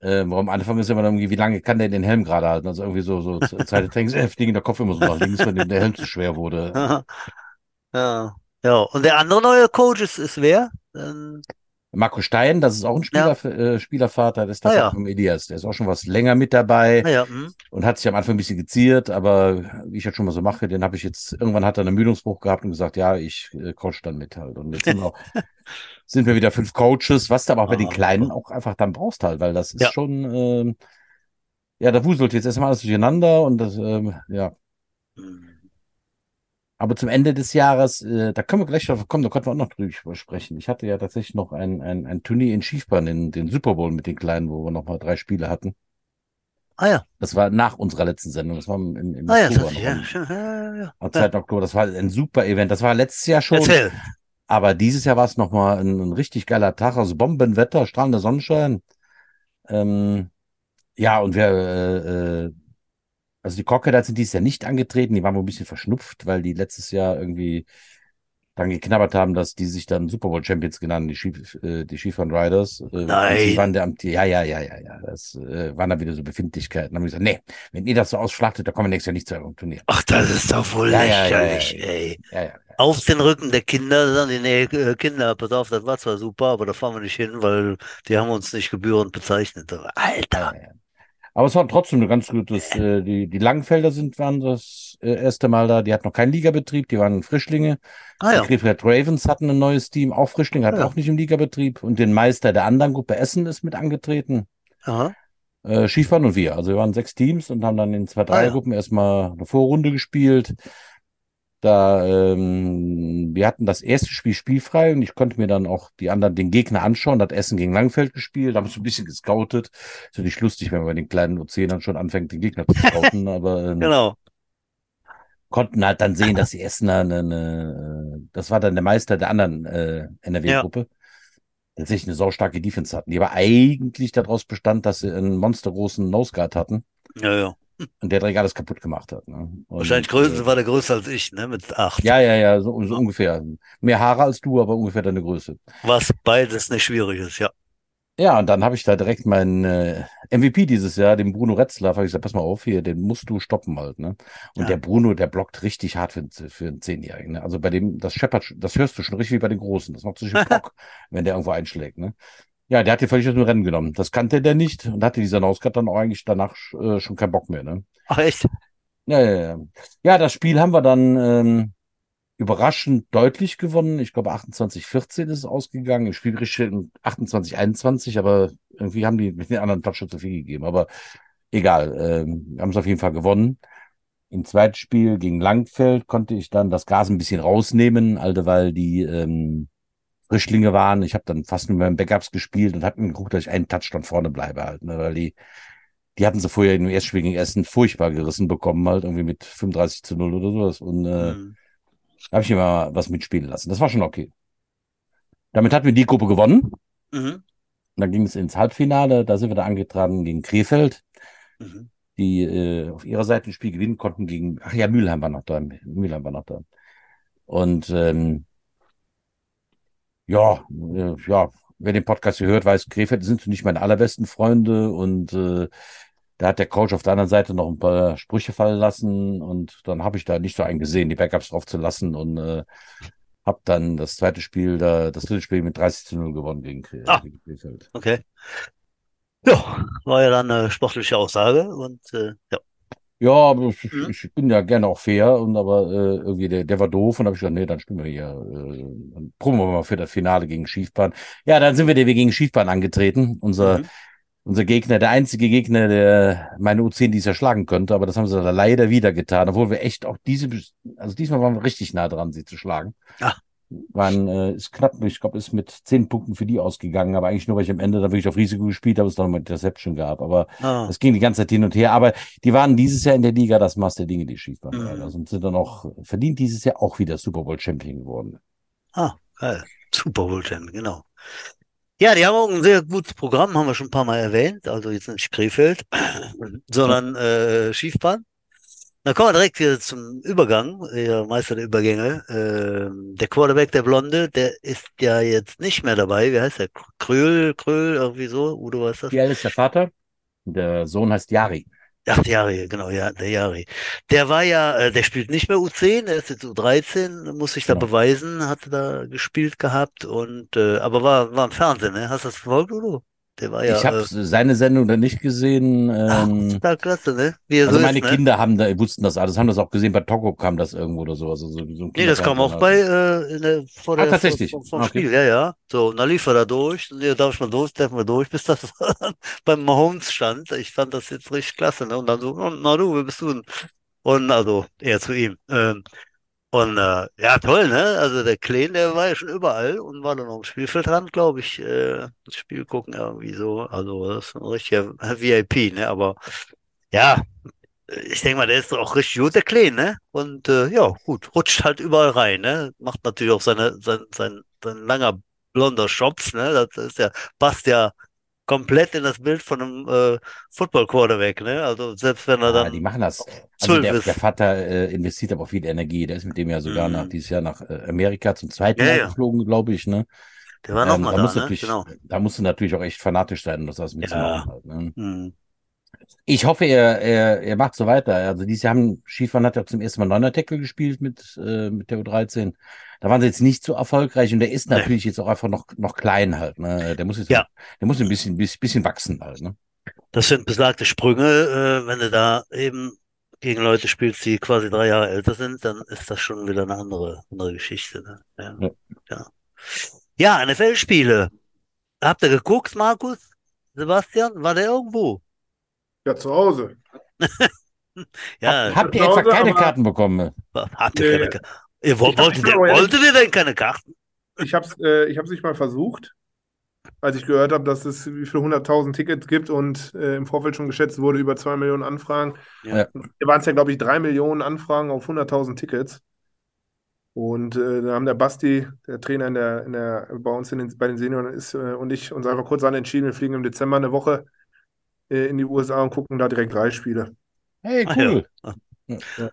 Speaker 2: äh, am Anfang ist immer irgendwie, wie lange kann der den Helm gerade halten? Also irgendwie so, so Zeit des Trainings, äh, fliegen der Kopf immer so nach links, wenn der Helm zu schwer wurde.
Speaker 1: ja. Ja, und der andere neue Coach ist, ist wer? Ähm...
Speaker 2: Marco Stein, das ist auch ein Spieler, ja. äh, Spielervater, das ist ah, ja. vom Elias. Der ist auch schon was länger mit dabei ah, ja. mhm. und hat sich am Anfang ein bisschen geziert, aber wie ich das schon mal so mache, den habe ich jetzt, irgendwann hat er einen Ermüdungsbruch gehabt und gesagt, ja, ich äh, coach dann mit halt. Und jetzt sind wir, auch, sind wir wieder fünf Coaches, was du aber auch bei den ah. Kleinen auch einfach dann brauchst halt, weil das ist schon, äh, ja, da wuselt jetzt erstmal alles durcheinander und das, äh, ja. Mhm. Aber zum Ende des Jahres, äh, da können wir gleich drauf kommen, da konnten wir auch noch drüber sprechen. Ich hatte ja tatsächlich noch ein, ein, ein Turnier in Schiefbahn, in den Super Bowl mit den Kleinen, wo wir noch mal drei Spiele hatten.
Speaker 1: Ah ja.
Speaker 2: Das war nach unserer letzten Sendung. Das war im, im ah, Oktober. Ja, das, ja, ja, ja. Am 2. Oktober. Das war ein super Event. Das war letztes Jahr schon. Erzähl. Aber dieses Jahr war es nochmal ein, ein richtig geiler Tag. Also Bombenwetter, strahlender Sonnenschein. Ähm, ja, und wir, äh, äh also die Crocodiles sind dieses Jahr nicht angetreten, die waren wohl ein bisschen verschnupft, weil die letztes Jahr irgendwie dann geknabbert haben, dass die sich dann Super Bowl Champions genannt, die, Chief, äh, die Chieftain Riders.
Speaker 1: Äh, Nein.
Speaker 2: Die waren der Amt, ja, ja, ja, ja, ja. Das äh, waren dann wieder so Befindlichkeiten. Dann haben wir gesagt, nee, wenn ihr das so ausschlachtet, dann kommen wir nächstes Jahr nicht zu eurem Turnier.
Speaker 1: Ach, das ist doch wohl ja, lächerlich, ja, ja, ey. Auf den Rücken der Kinder, dann die nee, äh, Kinder, pass auf, das war zwar super, aber da fahren wir nicht hin, weil die haben uns nicht gebührend bezeichnet. Alter.
Speaker 2: Aber es war trotzdem eine ganz gutes, äh, die, die Langenfelder sind, waren das äh, erste Mal da. Die hatten noch keinen Ligabetrieb, die waren Frischlinge. Ah, ja. Die Krefeld Ravens hatten ein neues Team, auch Frischlinge, hatten ah, ja. auch nicht im Ligabetrieb. Und den Meister der anderen Gruppe Essen ist mit angetreten. Aha. Äh, Skifahren und wir. Also wir waren sechs Teams und haben dann in zwei, drei ah, ja. Gruppen erstmal eine Vorrunde gespielt. Da, ähm, wir hatten das erste Spiel spielfrei und ich konnte mir dann auch die anderen, den Gegner anschauen. Da hat Essen gegen Langfeld gespielt, da haben so ein bisschen gescoutet. Ist natürlich lustig, wenn man bei den kleinen dann schon anfängt, den Gegner zu scouten, aber ähm,
Speaker 1: genau.
Speaker 2: konnten halt dann sehen, dass die Essener eine, eine, das war dann der Meister der anderen äh, NRW-Gruppe. Ja tatsächlich eine saustarke Defense hatten, die aber eigentlich daraus bestand, dass sie einen monstergroßen Noseguard hatten.
Speaker 1: Ja, ja.
Speaker 2: Und der direkt alles kaputt gemacht hat. Ne? Und,
Speaker 1: Wahrscheinlich größer, äh, war der größer als ich, ne? Mit acht.
Speaker 2: Ja, ja, ja, so, so ungefähr. Mehr Haare als du, aber ungefähr deine Größe.
Speaker 1: Was beides nicht schwierig ist, ja.
Speaker 2: Ja, und dann habe ich da direkt meinen äh, MVP dieses Jahr, den Bruno Retzler, habe ich gesagt, pass mal auf hier, den musst du stoppen halt, ne? Und ja. der Bruno, der blockt richtig hart für, für einen Zehnjährigen, ne? Also bei dem, das scheppert, das hörst du schon richtig wie bei den Großen. Das macht so einen Bock, wenn der irgendwo einschlägt, ne? Ja, der hat dir völlig aus dem Rennen genommen. Das kannte der nicht und hatte dieser Nauskat dann auch eigentlich danach äh, schon keinen Bock mehr, ne?
Speaker 1: Ach, echt?
Speaker 2: Ja, ja, ja. Ja, das Spiel haben wir dann ähm, überraschend deutlich gewonnen. Ich glaube, 28-14 ist es ausgegangen. Im Spielgericht 28-21, aber irgendwie haben die mit den anderen Touchdown zu viel gegeben. Aber egal, ähm, haben es auf jeden Fall gewonnen. Im zweiten Spiel gegen Langfeld konnte ich dann das Gas ein bisschen rausnehmen, alte, weil die ähm, Frischlinge waren. Ich habe dann fast nur mit meinen Backups gespielt und habe mir geguckt, dass ich einen Touchdown vorne bleibe halt, ne, weil die die hatten sie vorher im Erstspiel gegen Essen furchtbar gerissen bekommen, halt irgendwie mit 35 zu 0 oder sowas. Und äh, mhm. habe ich immer was mitspielen lassen. Das war schon okay. Damit hatten wir die Gruppe gewonnen. Mhm. Dann ging es ins Halbfinale. Da sind wir da angetragen gegen Krefeld, mhm. die äh, auf ihrer Seite ein Spiel gewinnen konnten gegen, ach ja, Mülheim war noch da. Mülheim war noch da. Und ähm, ja, äh, ja, wer den Podcast hier hört, weiß, Krefeld sind nicht meine allerbesten Freunde und äh, da hat der Coach auf der anderen Seite noch ein paar Sprüche fallen lassen und dann habe ich da nicht so einen gesehen, die Backups drauf zu lassen und äh, habe dann das zweite Spiel, da, das dritte Spiel mit 30 zu 0 gewonnen gegen,
Speaker 1: ah, gegen Krefeld. Okay. Ja, war ja dann eine sportliche Aussage und äh, ja.
Speaker 2: Ja, ich, mhm. ich, bin ja gerne auch fair und aber äh, irgendwie der, der war doof und habe ich gesagt, nee, dann spielen wir hier, äh, dann proben wir mal für das Finale gegen Schiefbahn. Ja, dann sind wir der wir gegen Schiefbahn angetreten. Unser mhm unser Gegner, der einzige Gegner, der meine U10 dies erschlagen könnte, aber das haben sie leider wieder getan, obwohl wir echt auch diese, also diesmal waren wir richtig nah dran, sie zu schlagen.
Speaker 1: Ach.
Speaker 2: Waren, äh, ist knapp, ich glaube, ist mit zehn Punkten für die ausgegangen, aber eigentlich nur, weil ich am Ende da wirklich auf Risiko gespielt habe, es noch mal Interception gab. Aber ah. es ging die ganze Zeit hin und her. Aber die waren dieses Jahr in der Liga das Maß der Dinge, die schief waren. Mhm. Also sind dann auch verdient dieses Jahr auch wieder Super Bowl Champion geworden.
Speaker 1: Ah, geil. Super Bowl Champion, genau. Ja, die haben auch ein sehr gutes Programm, haben wir schon ein paar Mal erwähnt. Also jetzt nicht Krefeld, sondern äh, Schiefbahn. Dann kommen wir direkt wieder zum Übergang, der Meister der Übergänge. Ähm, der Quarterback, der Blonde, der ist ja jetzt nicht mehr dabei. Wie heißt der? Kröhl, Kröhl, irgendwie so. Udo, was ist das?
Speaker 2: Wie alt ist der Vater? Der Sohn heißt Jari.
Speaker 1: Acht Jahre, genau, ja, der Jahre. Der war ja, äh, der spielt nicht mehr U10, der ist jetzt U13, muss sich da genau. beweisen, hatte da gespielt gehabt und äh, aber war, war im Fernsehen, ne? Hast du das verfolgt, Udo?
Speaker 2: Der war ja. Ich habe äh, seine Sendung dann nicht gesehen.
Speaker 1: Ähm, Ach, klasse, ne?
Speaker 2: Also so meine ist, ne? Kinder haben da, wussten das alles, haben das auch gesehen. Bei Togo kam das irgendwo oder so. Also so,
Speaker 1: nee, das kam auch bei äh, der, vor ah, der,
Speaker 2: ah, tatsächlich.
Speaker 1: Vor, vom okay. Spiel, ja, ja. So, und dann lief er da durch. Nee, darf ich mal durch, darf mal durch, bis das beim Mahomes stand. Ich fand das jetzt richtig klasse, ne? Und dann so, na du, wer bist du denn? Und also eher zu ihm. Ähm, und äh, ja, toll, ne? Also der Kleen, der war ja schon überall und war dann auf dem Spielfeldrand, glaube ich, äh, das Spiel gucken irgendwie so. Also das ist ein richtiger VIP, ne? Aber ja, ich denke mal, der ist auch richtig gut, der Kleen, ne? Und äh, ja, gut, rutscht halt überall rein, ne? Macht natürlich auch seine, sein, sein, sein langer blonder Schopf, ne? Das ist ja, passt ja komplett in das Bild von einem äh, Football Quarterback, ne? Also selbst wenn er dann. Ja,
Speaker 2: die machen das. Also der, der, Vater äh, investiert aber viel Energie. Der ist mit dem ja sogar mm. nach dieses Jahr nach äh, Amerika zum zweiten ja, Mal ja. geflogen, glaube ich, ne?
Speaker 1: Der war noch ähm, mal da, da ne?
Speaker 2: genau. Da musst du natürlich auch echt fanatisch sein, um das alles mitzumachen. Halt, ne? mm. Ich hoffe, er, er, er macht so weiter. Also dieses Jahr haben Skifahren hat ja zum ersten Mal Neuner Tackle gespielt mit, äh, mit der U13. Da waren sie jetzt nicht so erfolgreich und der ist natürlich nee. jetzt auch einfach noch, noch klein halt. Ne? Der muss jetzt, ja. der muss ein bisschen, bisschen wachsen halt. Ne?
Speaker 1: Das sind besagte Sprünge, äh, wenn du da eben gegen Leute spielst, die quasi drei Jahre älter sind, dann ist das schon wieder eine andere, andere Geschichte. Ne? Ja. Ja. ja. ja NFL-Spiele. Habt ihr geguckt, Markus? Sebastian? War der irgendwo?
Speaker 3: Ja, zu Hause.
Speaker 2: ja. Habt ihr etwa keine Karten bekommen?
Speaker 1: Habt ihr keine Karten? Ihr wolltet, ihr, wolltet ihr denn keine Karten?
Speaker 3: Ich habe es äh, ich nicht mal versucht, als ich gehört habe, dass es wie viele hunderttausend Tickets gibt und äh, im Vorfeld schon geschätzt wurde, über zwei Millionen Anfragen. Ja. Hier waren es ja, glaube ich, drei Millionen Anfragen auf 100.000 Tickets. Und äh, da haben der Basti, der Trainer in der, in der, bei uns in den, bei den Senioren ist, äh, und ich uns einfach kurz an entschieden, wir fliegen im Dezember eine Woche äh, in die USA und gucken da direkt drei Spiele.
Speaker 2: Hey, cool.
Speaker 1: Ah, ja. Ja.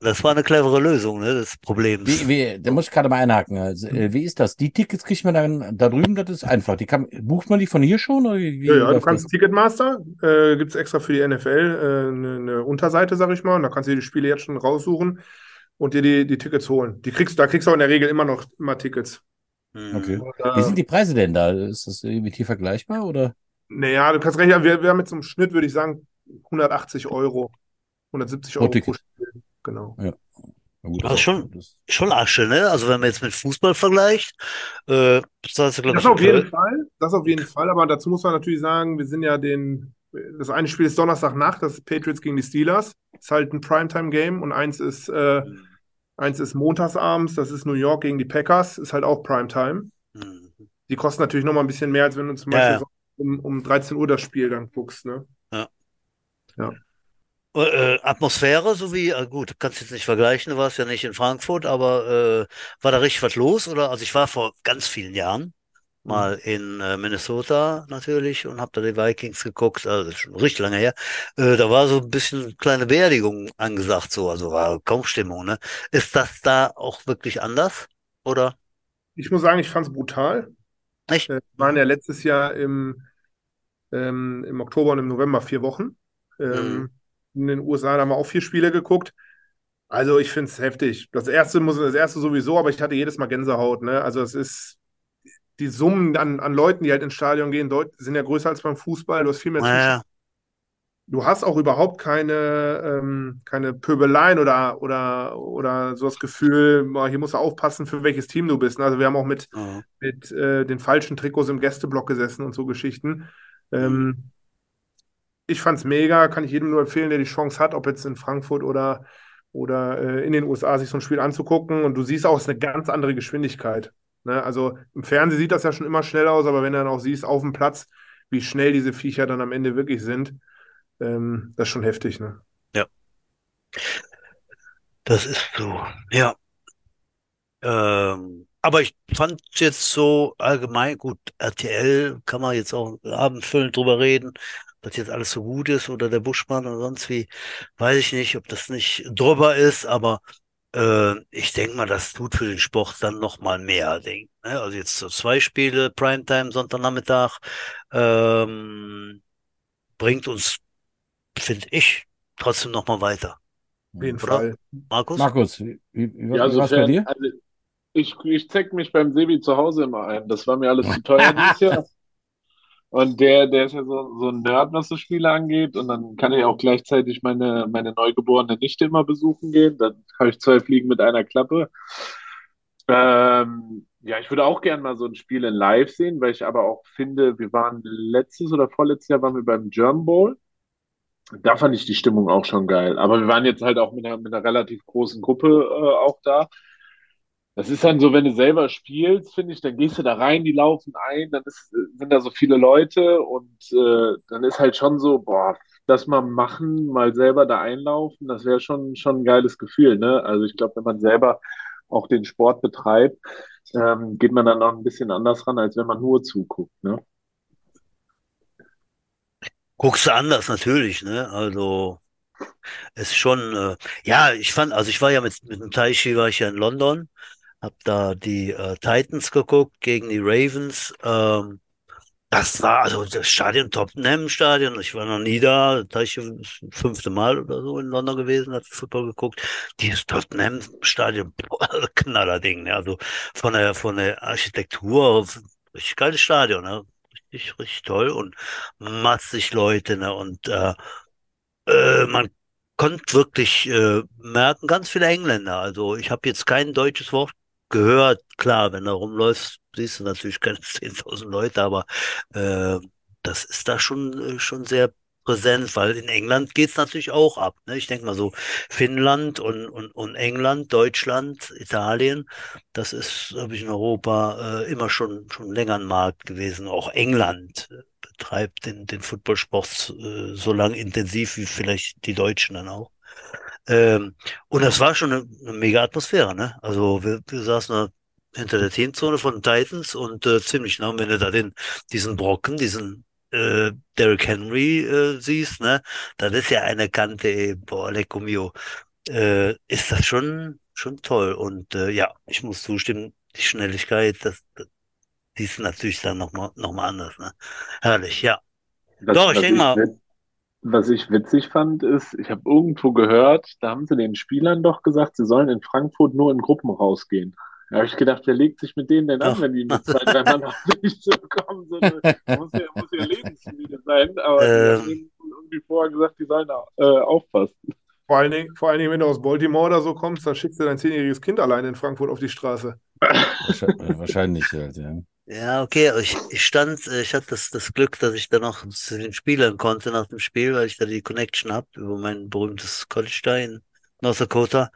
Speaker 1: Das war eine clevere Lösung ne, des Problems.
Speaker 2: Wie, wie, da muss ich gerade mal einhaken. Also, äh, wie ist das? Die Tickets kriegt man dann da drüben, das ist einfach. Die kann, bucht man die von hier schon? Oder wie,
Speaker 3: ja, ja du kannst das? Ticketmaster, äh, gibt es extra für die NFL äh, eine, eine, Unterseite, sag ich mal. Und da kannst du dir die Spiele jetzt schon raussuchen und dir die, die Tickets holen. Die kriegst, da kriegst du auch in der Regel immer noch immer Tickets.
Speaker 2: Hm. Okay. Und, äh, wie sind die Preise denn da? Ist das irgendwie hier vergleichbar? Oder?
Speaker 3: Naja, du kannst rechnen, wir, wir haben jetzt zum Schnitt, würde ich sagen, 180 Euro. 170 Euro pro Spiel. Genau. Ja.
Speaker 1: Gut, das ist schon, schon Asche, ne? Also wenn man jetzt mit Fußball vergleicht, äh,
Speaker 3: das,
Speaker 1: glaube
Speaker 3: das auf jeden Fall. Das auf jeden Fall, aber dazu muss man natürlich sagen, wir sind ja den, das eine Spiel ist Donnerstagnacht, das ist Patriots gegen die Steelers. Ist halt ein Primetime-Game und eins ist, äh, mhm. eins ist montagsabends, das ist New York gegen die Packers, ist halt auch Primetime. Mhm. Die kosten natürlich nochmal ein bisschen mehr, als wenn du zum Beispiel ja. um, um 13 Uhr das Spiel dann guckst, ne?
Speaker 1: Ja. Ja. Äh, Atmosphäre, so wie, äh, gut, kannst jetzt nicht vergleichen, du warst ja nicht in Frankfurt, aber äh, war da richtig was los? Oder? Also ich war vor ganz vielen Jahren mal mhm. in äh, Minnesota natürlich und habe da die Vikings geguckt, also schon richtig lange her. Äh, da war so ein bisschen kleine Beerdigung angesagt, so, also war kaum Stimmung, ne? Ist das da auch wirklich anders? Oder?
Speaker 3: Ich muss sagen, ich fand es brutal. Echt? Äh, waren ja letztes Jahr im, ähm, im Oktober und im November vier Wochen. Ähm, mhm in den USA, da haben wir auch vier Spiele geguckt. Also ich finde es heftig. Das erste muss das erste sowieso, aber ich hatte jedes Mal Gänsehaut. Ne? Also es ist die Summen an, an Leuten, die halt ins Stadion gehen, sind ja größer als beim Fußball. Du hast viel mehr naja. Du hast auch überhaupt keine, ähm, keine Pöbeleien oder, oder, oder so das Gefühl, hier musst du aufpassen, für welches Team du bist. Ne? Also wir haben auch mit, oh. mit äh, den falschen Trikots im Gästeblock gesessen und so Geschichten. Ähm, ich fand es mega, kann ich jedem nur empfehlen, der die Chance hat, ob jetzt in Frankfurt oder, oder äh, in den USA sich so ein Spiel anzugucken. Und du siehst auch, es ist eine ganz andere Geschwindigkeit. Ne? Also im Fernsehen sieht das ja schon immer schnell aus, aber wenn du dann auch siehst auf dem Platz, wie schnell diese Viecher dann am Ende wirklich sind, ähm, das ist schon heftig. Ne?
Speaker 1: Ja. Das ist so, ja. Ähm, aber ich fand jetzt so allgemein gut, RTL kann man jetzt auch abendfüllend drüber reden dass jetzt alles so gut ist oder der Buschmann oder sonst wie, weiß ich nicht, ob das nicht drüber ist, aber äh, ich denke mal, das tut für den Sport dann nochmal mehr, denk, ne? Also jetzt so zwei Spiele, Primetime, Sonntagnachmittag, ähm, bringt uns, finde ich, trotzdem nochmal weiter.
Speaker 3: Auf jeden oder? Fall.
Speaker 2: Markus? Markus, wie,
Speaker 4: wie, ja, also was bei dir? Also ich, ich zeig mich beim Sebi zu Hause immer ein. Das war mir alles zu teuer dieses Jahr. Und der, der ist ja so, so ein Nerd, was das Spiele angeht. Und dann kann ich auch gleichzeitig meine, meine neugeborene Nichte immer besuchen gehen. Dann habe ich zwei Fliegen mit einer Klappe. Ähm, ja, ich würde auch gerne mal so ein Spiel in Live sehen, weil ich aber auch finde, wir waren letztes oder vorletztes Jahr waren wir beim German Bowl. Da fand ich die Stimmung auch schon geil. Aber wir waren jetzt halt auch mit einer, mit einer relativ großen Gruppe äh, auch da. Das ist dann so, wenn du selber spielst, finde ich, dann gehst du da rein, die laufen ein, dann ist, sind da so viele Leute und äh, dann ist halt schon so, boah, das mal machen, mal selber da einlaufen, das wäre schon, schon ein geiles Gefühl, ne? Also ich glaube, wenn man selber auch den Sport betreibt, ähm, geht man dann noch ein bisschen anders ran, als wenn man nur zuguckt, ne?
Speaker 1: Guckst du anders natürlich, ne? Also ist schon, äh, ja, ich fand, also ich war ja mit, mit dem Taichi, war ich ja in London hab da die äh, Titans geguckt gegen die Ravens. Ähm, das war also das Stadion, Tottenham-Stadion. Ich war noch nie da. Da ich das fünfte Mal oder so in London gewesen, hat Football geguckt. Dieses Tottenham-Stadion, Knallerding. Ne? Also von der, von der Architektur, richtig geiles Stadion. Ne? Richtig, richtig toll und massig Leute. Ne? Und äh, äh, man konnte wirklich äh, merken, ganz viele Engländer. Also ich habe jetzt kein deutsches Wort gehört, klar, wenn du rumläufst, siehst du natürlich keine 10.000 Leute, aber äh, das ist da schon, äh, schon sehr präsent, weil in England geht's natürlich auch ab. Ne? Ich denke mal so, Finnland und, und, und England, Deutschland, Italien, das ist, glaube ich, in Europa äh, immer schon, schon länger ein Markt gewesen. Auch England äh, betreibt den, den Footballsport äh, so lang intensiv wie vielleicht die Deutschen dann auch. Ähm, und das war schon eine, eine mega Atmosphäre, ne? Also wir, wir saßen da hinter der Teamzone von Titans und äh, ziemlich nah, wenn du da den, diesen Brocken, diesen äh, Derrick Henry äh, siehst, ne, das ist ja eine Kante, ey, boah, lecco mio, äh, ist das schon, schon toll. Und äh, ja, ich muss zustimmen, die Schnelligkeit, das, das die ist natürlich dann nochmal noch mal anders, ne? Herrlich, ja.
Speaker 4: Das, Doch, ich denke mal. Was ich witzig fand, ist, ich habe irgendwo gehört, da haben sie den Spielern doch gesagt, sie sollen in Frankfurt nur in Gruppen rausgehen. Da habe ich gedacht, wer legt sich mit denen denn an, wenn die mit zwei, drei Mann auf sich zurückkommen? So muss, ja, muss ja Lebenslinie sein. Aber ähm. die haben irgendwie vorher gesagt, die sollen äh, aufpassen.
Speaker 3: Vor allen, Dingen, vor allen Dingen, wenn du aus Baltimore oder so kommst, dann schickst du dein zehnjähriges Kind allein in Frankfurt auf die Straße.
Speaker 2: Wahrscheinlich, halt, ja.
Speaker 1: Ja, okay, ich, ich stand, äh, ich hatte das, das Glück, dass ich dann noch zu den Spielern konnte nach dem Spiel, weil ich da die Connection habe über mein berühmtes College da in North Dakota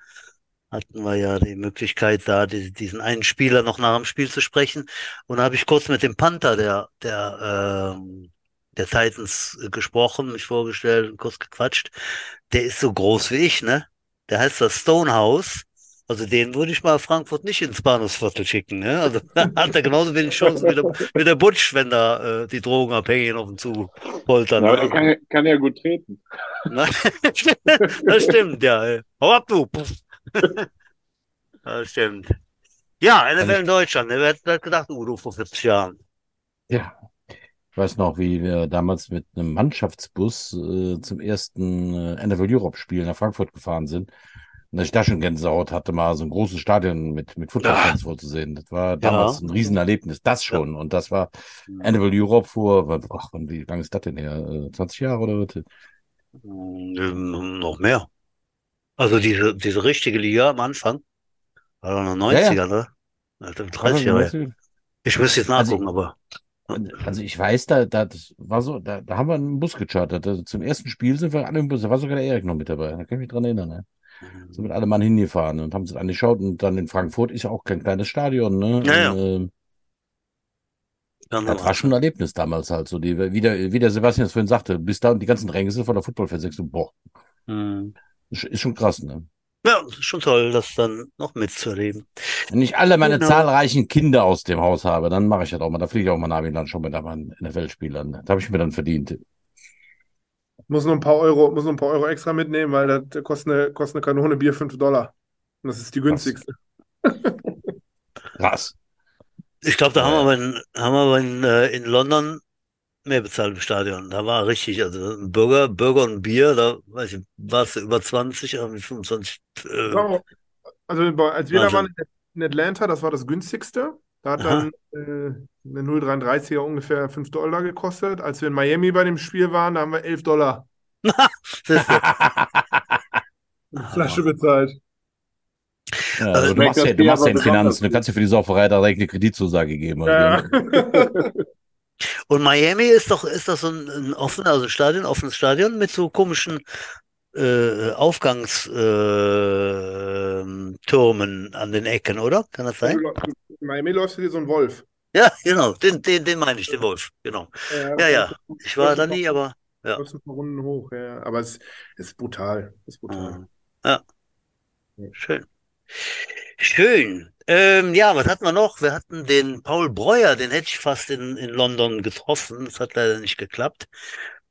Speaker 1: hatten wir ja die Möglichkeit, da die, diesen einen Spieler noch nach dem Spiel zu sprechen. Und da habe ich kurz mit dem Panther der, der, äh, der Titans gesprochen, mich vorgestellt und kurz gequatscht. Der ist so groß wie ich, ne? Der heißt das Stonehouse. Also den würde ich mal Frankfurt nicht ins Bahnhofsviertel schicken. Ne? Also hat er genauso wenig Chancen wie der, wie der Butsch, wenn da äh, die Drogenabhängigen auf ihn zu poltern.
Speaker 4: Ja, ne? kann, kann ja gut treten.
Speaker 1: das stimmt, ja. Hau ab, du. das stimmt. Ja, NFL also in Deutschland. Ne? Wer hätte gedacht, Udo, vor 40 Jahren?
Speaker 2: Ja. Ich weiß noch, wie wir damals mit einem Mannschaftsbus äh, zum ersten äh, NFL Europe Spiel nach Frankfurt gefahren sind. Dass ich da schon Gänsehaut hatte, mal so ein großes Stadion mit, mit Footballfans ja. vorzusehen. Das war damals ja. ein Riesenerlebnis. Das schon. Ja. Und das war NFL Europe vor, ach, wie lange ist das denn her? 20 äh, Jahre oder was?
Speaker 1: Hm, noch mehr. Also diese, diese richtige Liga am Anfang, war doch noch 90er, ja, ne? Also 30 Jahre. Ich müsste jetzt also nachgucken, also,
Speaker 2: aber. Also ich weiß, da, da das war so, da, da haben wir einen Bus gechartert. Also zum ersten Spiel sind wir alle im Bus, da war sogar der Erik noch mit dabei. Da kann ich mich dran erinnern, ne? Sind mit alle Mann hingefahren und haben es angeschaut und dann in Frankfurt ist ja auch kein kleines Stadion, ne?
Speaker 1: Ja, ja. Und,
Speaker 2: äh, das war schon ein Erlebnis damals halt so. Die, wie, der, wie der Sebastian es vorhin sagte, bis da und die ganzen Ränge sind von der Footballfans, so, boah. Mhm. Ist schon krass, ne?
Speaker 1: Ja, schon toll, das dann noch mitzuerleben.
Speaker 2: Wenn ich alle meine genau. zahlreichen Kinder aus dem Haus habe, dann mache ich das auch mal. Da fliege ich auch mal nach Milan schon mit meinen NFL-Spielern. Das habe ich mir dann verdient.
Speaker 3: Muss nur ein paar Euro, muss nur ein paar Euro extra mitnehmen, weil das kostet eine, kostet eine Kanone Bier 5 Dollar. Und das ist die günstigste.
Speaker 2: Krass.
Speaker 1: Ich glaube, da ja. haben wir in, haben wir in, äh, in London mehr bezahlt im Stadion. Da war richtig, also ein Burger, Burger und Bier, da weiß ich, war es über 20, irgendwie 25. Äh,
Speaker 3: also als wir da waren in Atlanta, das war das günstigste. Da hat Aha. dann äh, eine 0,33er ungefähr 5 Dollar gekostet. Als wir in Miami bei dem Spiel waren, da haben wir 11 Dollar. Flasche bezahlt.
Speaker 2: Ja, also du machst ja, du machst ja in Finanzen, du kannst ja für die Sauferei da direkt eine Kreditzusage geben. Ja.
Speaker 1: Und Miami ist doch, ist das so ein, ein offenes, also Stadion, offenes Stadion mit so komischen äh, Aufgangstürmen äh, an den Ecken, oder? Kann das sein?
Speaker 3: In Miami läuft hier so ein Wolf.
Speaker 1: Ja, genau, den, den, den meine ich, den Wolf, genau. Ja, ja. ja. Ich war da nie, aber. Ja.
Speaker 3: ein paar Runden hoch, ja. Aber es ist brutal. Ist brutal.
Speaker 1: Ja. ja. Schön. Schön. Ähm, ja, was hatten wir noch? Wir hatten den Paul Breuer, den hätte ich fast in, in London getroffen. Das hat leider nicht geklappt.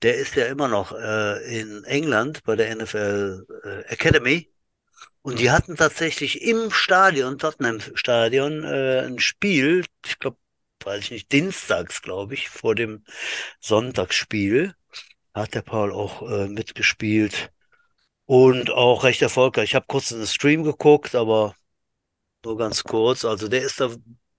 Speaker 1: Der ist ja immer noch äh, in England bei der NFL äh, Academy. Und die hatten tatsächlich im Stadion, Tottenham Stadion, äh, ein Spiel, ich glaube, weiß ich nicht, dienstags, glaube ich, vor dem Sonntagsspiel. Hat der Paul auch äh, mitgespielt und auch recht erfolgreich. Ich habe kurz den Stream geguckt, aber nur ganz kurz. Also der ist da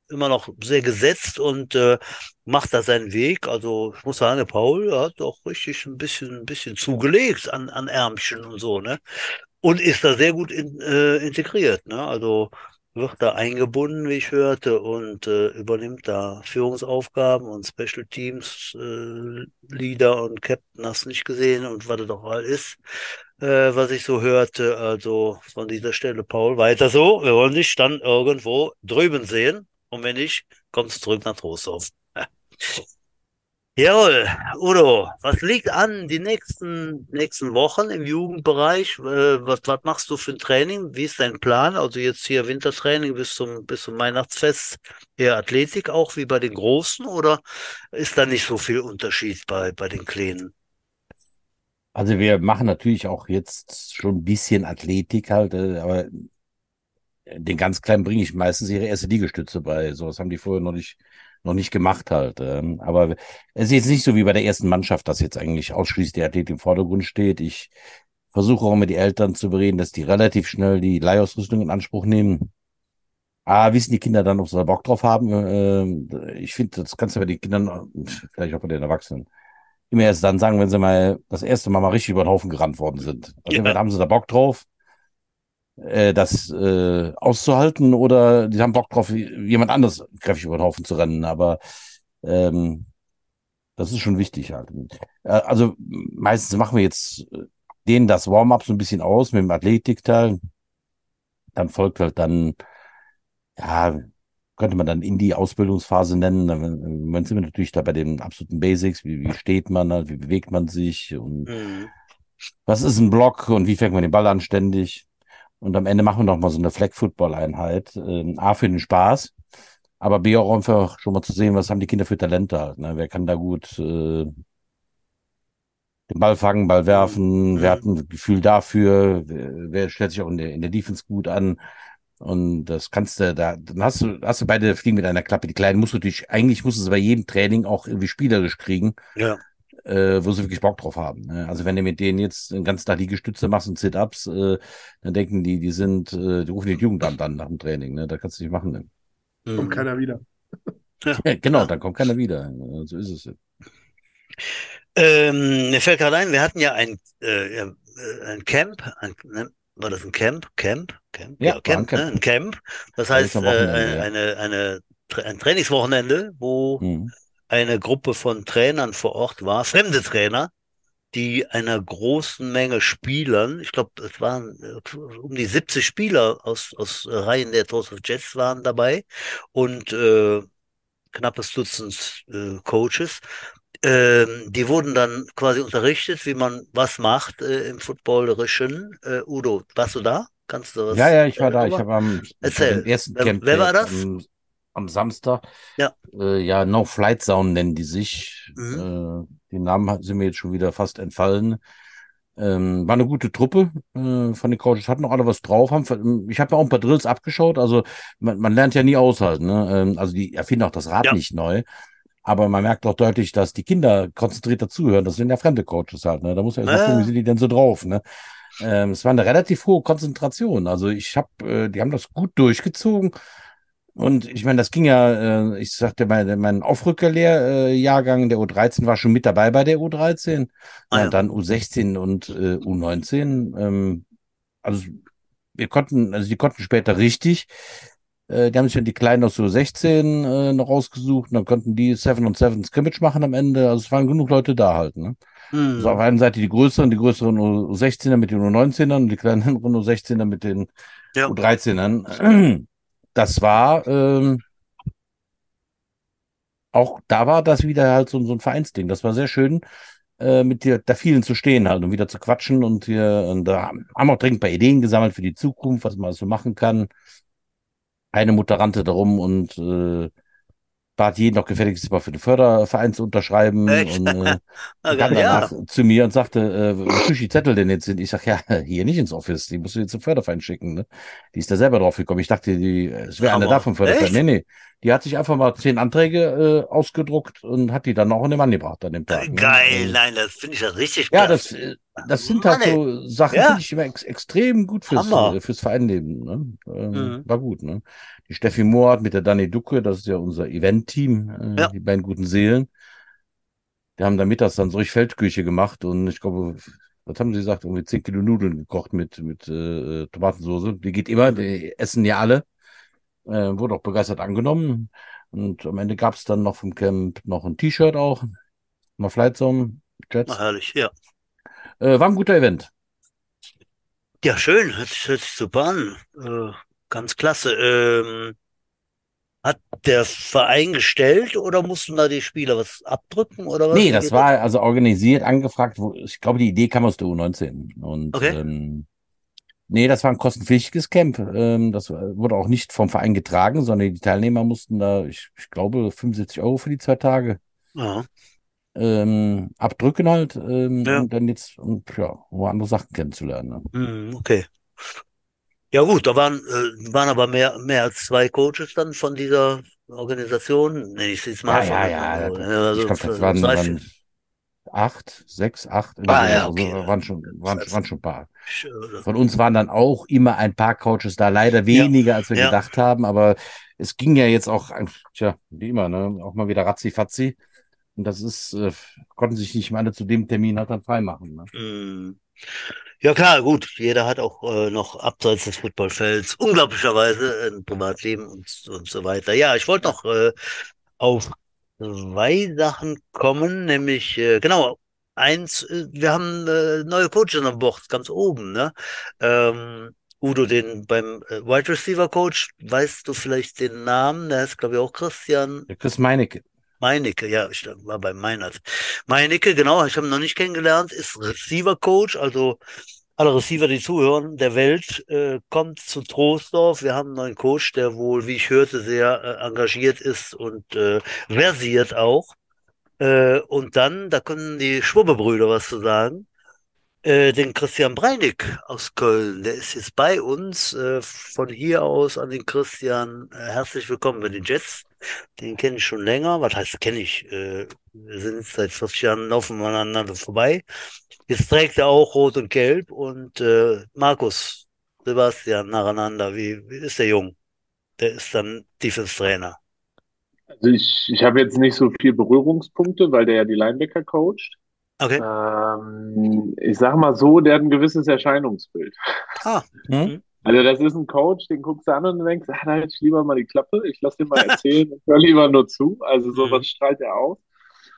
Speaker 1: immer noch sehr gesetzt und äh, macht da seinen Weg. Also ich muss sagen, der Paul hat auch richtig ein bisschen, ein bisschen zugelegt an, an Ärmchen und so, ne? Und ist da sehr gut in, äh, integriert, ne? Also wird da eingebunden, wie ich hörte, und äh, übernimmt da Führungsaufgaben und Special Teams, äh, Leader und Captain hast nicht gesehen und was es doch all ist, äh, was ich so hörte. Also von dieser Stelle, Paul, weiter so. Wir wollen dich dann irgendwo drüben sehen. Und wenn nicht, kommst du zurück nach Trostorf. Jawohl, Udo, was liegt an die nächsten, nächsten Wochen im Jugendbereich? Äh, was, was machst du für ein Training? Wie ist dein Plan? Also jetzt hier Wintertraining bis zum, bis zum Weihnachtsfest, eher Athletik auch wie bei den Großen oder ist da nicht so viel Unterschied bei, bei den Kleinen?
Speaker 2: Also wir machen natürlich auch jetzt schon ein bisschen Athletik halt, äh, aber den ganz Kleinen bringe ich meistens ihre erste Liegestütze bei. Sowas haben die vorher noch nicht noch nicht gemacht halt. Ähm, aber es ist jetzt nicht so wie bei der ersten Mannschaft, dass jetzt eigentlich ausschließlich der Athlet im Vordergrund steht. Ich versuche auch immer die Eltern zu bereden, dass die relativ schnell die Leihausrüstung in Anspruch nehmen. Ah, wissen die Kinder dann, ob sie da Bock drauf haben? Ähm, ich finde, das kannst du bei den Kindern, vielleicht auch bei den Erwachsenen, immer erst dann sagen, wenn sie mal das erste Mal mal richtig über den Haufen gerannt worden sind. Also ja. haben sie da Bock drauf äh, das äh, auszuhalten oder die haben Bock drauf, jemand anders kräftig über den Haufen zu rennen. Aber ähm, das ist schon wichtig halt. Äh, also meistens machen wir jetzt denen das Warm-up so ein bisschen aus mit dem Athletikteil. Dann folgt halt dann, ja, könnte man dann in die Ausbildungsphase nennen. Dann, dann sind wir natürlich da bei den absoluten Basics. Wie, wie steht man halt, wie bewegt man sich und mhm. was ist ein Block und wie fängt man den Ball an ständig. Und am Ende machen wir noch mal so eine Flag-Football-Einheit. Ähm, A für den Spaß, aber B auch einfach schon mal zu sehen, was haben die Kinder für Talente halt. Ne? Wer kann da gut äh, den Ball fangen, Ball werfen, mhm. wer hat ein Gefühl dafür, wer, wer stellt sich auch in der, in der Defense gut an. Und das kannst du da, dann hast du, hast du beide fliegen mit einer Klappe. Die Kleinen musst du natürlich, eigentlich musst du sie bei jedem Training auch irgendwie spielerisch kriegen. Ja äh, wo sie wirklich Bock drauf haben. Ne? Also wenn du mit denen jetzt den ganzen Tag Liegestütze machst und Sit-Ups, äh, dann denken die, die sind, äh, die rufen die Jugendamt an nach dem Training. Ne? Da kannst du nicht machen. Ne?
Speaker 3: Kommt mhm. keiner wieder.
Speaker 2: Ja. ja genau, dann kommt keiner wieder. So ist es.
Speaker 1: Ähm, mir fällt gerade ein, wir hatten ja ein, äh, ein Camp, ein, ne? war das ein Camp? Camp? Camp? Ja, ja Camp, ein Camp. Ne? ein Camp. Das heißt, äh, eine, eine, eine, ein Trainingswochenende, wo mhm eine Gruppe von Trainern vor Ort war, fremde Trainer, die einer großen Menge Spielern, ich glaube, es waren äh, um die 70 Spieler aus, aus Reihen der of Jets waren dabei und äh, knappes Dutzend äh, Coaches. Ähm, die wurden dann quasi unterrichtet, wie man was macht äh, im Footballerischen. Äh, Udo, warst du da? Kannst du was?
Speaker 2: Ja, ja, ich war da. Ich habe am
Speaker 1: Erzähl.
Speaker 2: ersten
Speaker 1: Camp wer, wer war das?
Speaker 2: Am, am Samstag.
Speaker 1: Ja.
Speaker 2: Äh, ja, No Flight Sound nennen die sich. Mhm. Äh, die Namen sind mir jetzt schon wieder fast entfallen. Ähm, war eine gute Truppe äh, von den Coaches, hatten auch alle was drauf. Haben, ich habe ja auch ein paar Drills abgeschaut, also man, man lernt ja nie aushalten. Ne? Ähm, also die erfinden auch das Rad ja. nicht neu. Aber man merkt auch deutlich, dass die Kinder konzentrierter zuhören. Das sind ja fremde Coaches halt. Ne? Da muss man erst mal gucken, wie sind die denn so drauf. Ne? Ähm, es war eine relativ hohe Konzentration. Also ich habe, äh, die haben das gut durchgezogen. Und ich meine, das ging ja, äh, ich sagte mal, mein Aufrückerlehrjahrgang der U13 war schon mit dabei bei der U13. Ah, ja. Und dann U16 und äh, U19. Ähm, also wir konnten, also die konnten später richtig. Äh, die haben sich dann die Kleinen aus U16 äh, noch rausgesucht und dann konnten die 7 und 7 Scrimmage machen am Ende. Also es waren genug Leute da halt. Ne? Hm. Also auf einer Seite die größeren, die größeren U16er mit den U19ern und die kleineren U16er mit den ja. U13ern das war ähm, auch da war das wieder halt so, so ein Vereinsding. Das war sehr schön, äh, mit dir da vielen zu stehen halt und wieder zu quatschen und hier und da haben auch dringend ein paar Ideen gesammelt für die Zukunft, was man so machen kann. Eine Mutter rannte darum und äh, bat jeden noch gefälligst mal für den Förderverein zu unterschreiben Echt? und äh, okay, kam danach ja. zu mir und sagte, äh, die Zettel denn jetzt sind? Ich sag, ja, hier nicht ins Office, die musst du jetzt zum Förderverein schicken. Ne? Die ist da selber drauf gekommen. Ich dachte, die, es wäre eine davon Förderverein. Nee, nee. Die hat sich einfach mal zehn Anträge äh, ausgedruckt und hat die dann auch in den Mann gebracht an dem Tag.
Speaker 1: Ne? Geil, ne? nein, das finde ich ja richtig
Speaker 2: Ja, das, äh, das sind halt so Sachen, ja. finde ich immer ex extrem gut fürs, äh, fürs Vereinleben. Ne? Ähm, mhm. War gut, ne? Die Steffi Mohr hat mit der Dani Ducke, das ist ja unser Event-Team, äh, ja. die beiden guten Seelen. Die haben da mittags dann solch Feldküche gemacht und ich glaube, was haben sie gesagt, irgendwie zehn Kilo Nudeln gekocht mit, mit äh, Tomatensauce. Die geht immer, die essen ja alle. Äh, wurde auch begeistert angenommen. Und am Ende gab es dann noch vom Camp noch ein T-Shirt auch. Mal Flight Zone
Speaker 1: Jets. Na, herrlich, ja.
Speaker 2: Äh, war ein guter Event.
Speaker 1: Ja, schön. Hört sich, hört sich super an. Äh, ganz klasse. Ähm, hat der Verein gestellt oder mussten da die Spieler was abdrücken oder was?
Speaker 2: Nee, das war also organisiert, angefragt. Wo, ich glaube, die Idee kam aus der U19. Und okay. ähm, nee, das war ein kostenpflichtiges Camp. Ähm, das wurde auch nicht vom Verein getragen, sondern die Teilnehmer mussten da, ich, ich glaube, 75 Euro für die zwei Tage. Ja. Ähm, abdrücken halt ähm, ja. und dann jetzt und, ja, um andere Sachen kennenzulernen.
Speaker 1: Ne? Okay. Ja gut, da waren, äh, waren aber mehr, mehr als zwei Coaches dann von dieser Organisation. Nee, ich jetzt mal.
Speaker 2: Ja, ja, ja. Also, ich glaube, das waren, waren acht, sechs, acht.
Speaker 1: Ah, ja, okay.
Speaker 2: Also waren schon, waren, waren schon ein paar. Von uns waren dann auch immer ein paar Coaches da, leider weniger, ja. als wir ja. gedacht haben, aber es ging ja jetzt auch, tja, wie immer, ne, auch mal wieder ratzi-fatzi. Und das ist, äh, konnten sich nicht mal alle zu dem Termin halt dann freimachen. Ne?
Speaker 1: Mm. Ja klar, gut. Jeder hat auch äh, noch abseits des Footballfelds unglaublicherweise ein Privatleben und, und so weiter. Ja, ich wollte noch äh, auf zwei Sachen kommen, nämlich äh, genau eins. Äh, wir haben äh, neue Coaches an Bord, ganz oben. Ne? Ähm, Udo, den beim äh, Wide Receiver Coach, weißt du vielleicht den Namen? Der heißt glaube ich auch Christian.
Speaker 2: Chris Meinecke.
Speaker 1: Meinecke, ja, ich war bei Meinert. Meinecke, genau, ich habe ihn noch nicht kennengelernt, ist Receiver-Coach, also alle Receiver, die zuhören, der Welt, äh, kommt zu Troisdorf. Wir haben einen neuen Coach, der wohl, wie ich hörte, sehr äh, engagiert ist und äh, versiert auch. Äh, und dann, da können die Schwubbebrüder was zu sagen. Äh, den Christian Breinig aus Köln, der ist jetzt bei uns. Äh, von hier aus an den Christian, äh, herzlich willkommen bei den Jets. Den kenne ich schon länger. Was heißt, kenne ich? Äh, wir sind seit 40 Jahren laufen wir aneinander vorbei. Jetzt trägt er auch Rot und Gelb. Und äh, Markus, Sebastian nacheinander, wie, wie ist der Jung? Der ist dann Defense-Trainer.
Speaker 4: Also ich, ich habe jetzt nicht so viel Berührungspunkte, weil der ja die Linebacker coacht. Okay. Ähm, ich sag mal so, der hat ein gewisses Erscheinungsbild. Ah. Hm? Also das ist ein Coach, den guckst du an und denkst, ah, da hätte ich lieber mal die Klappe, ich lasse dir mal erzählen, ich höre lieber nur zu. Also sowas mhm. strahlt er aus.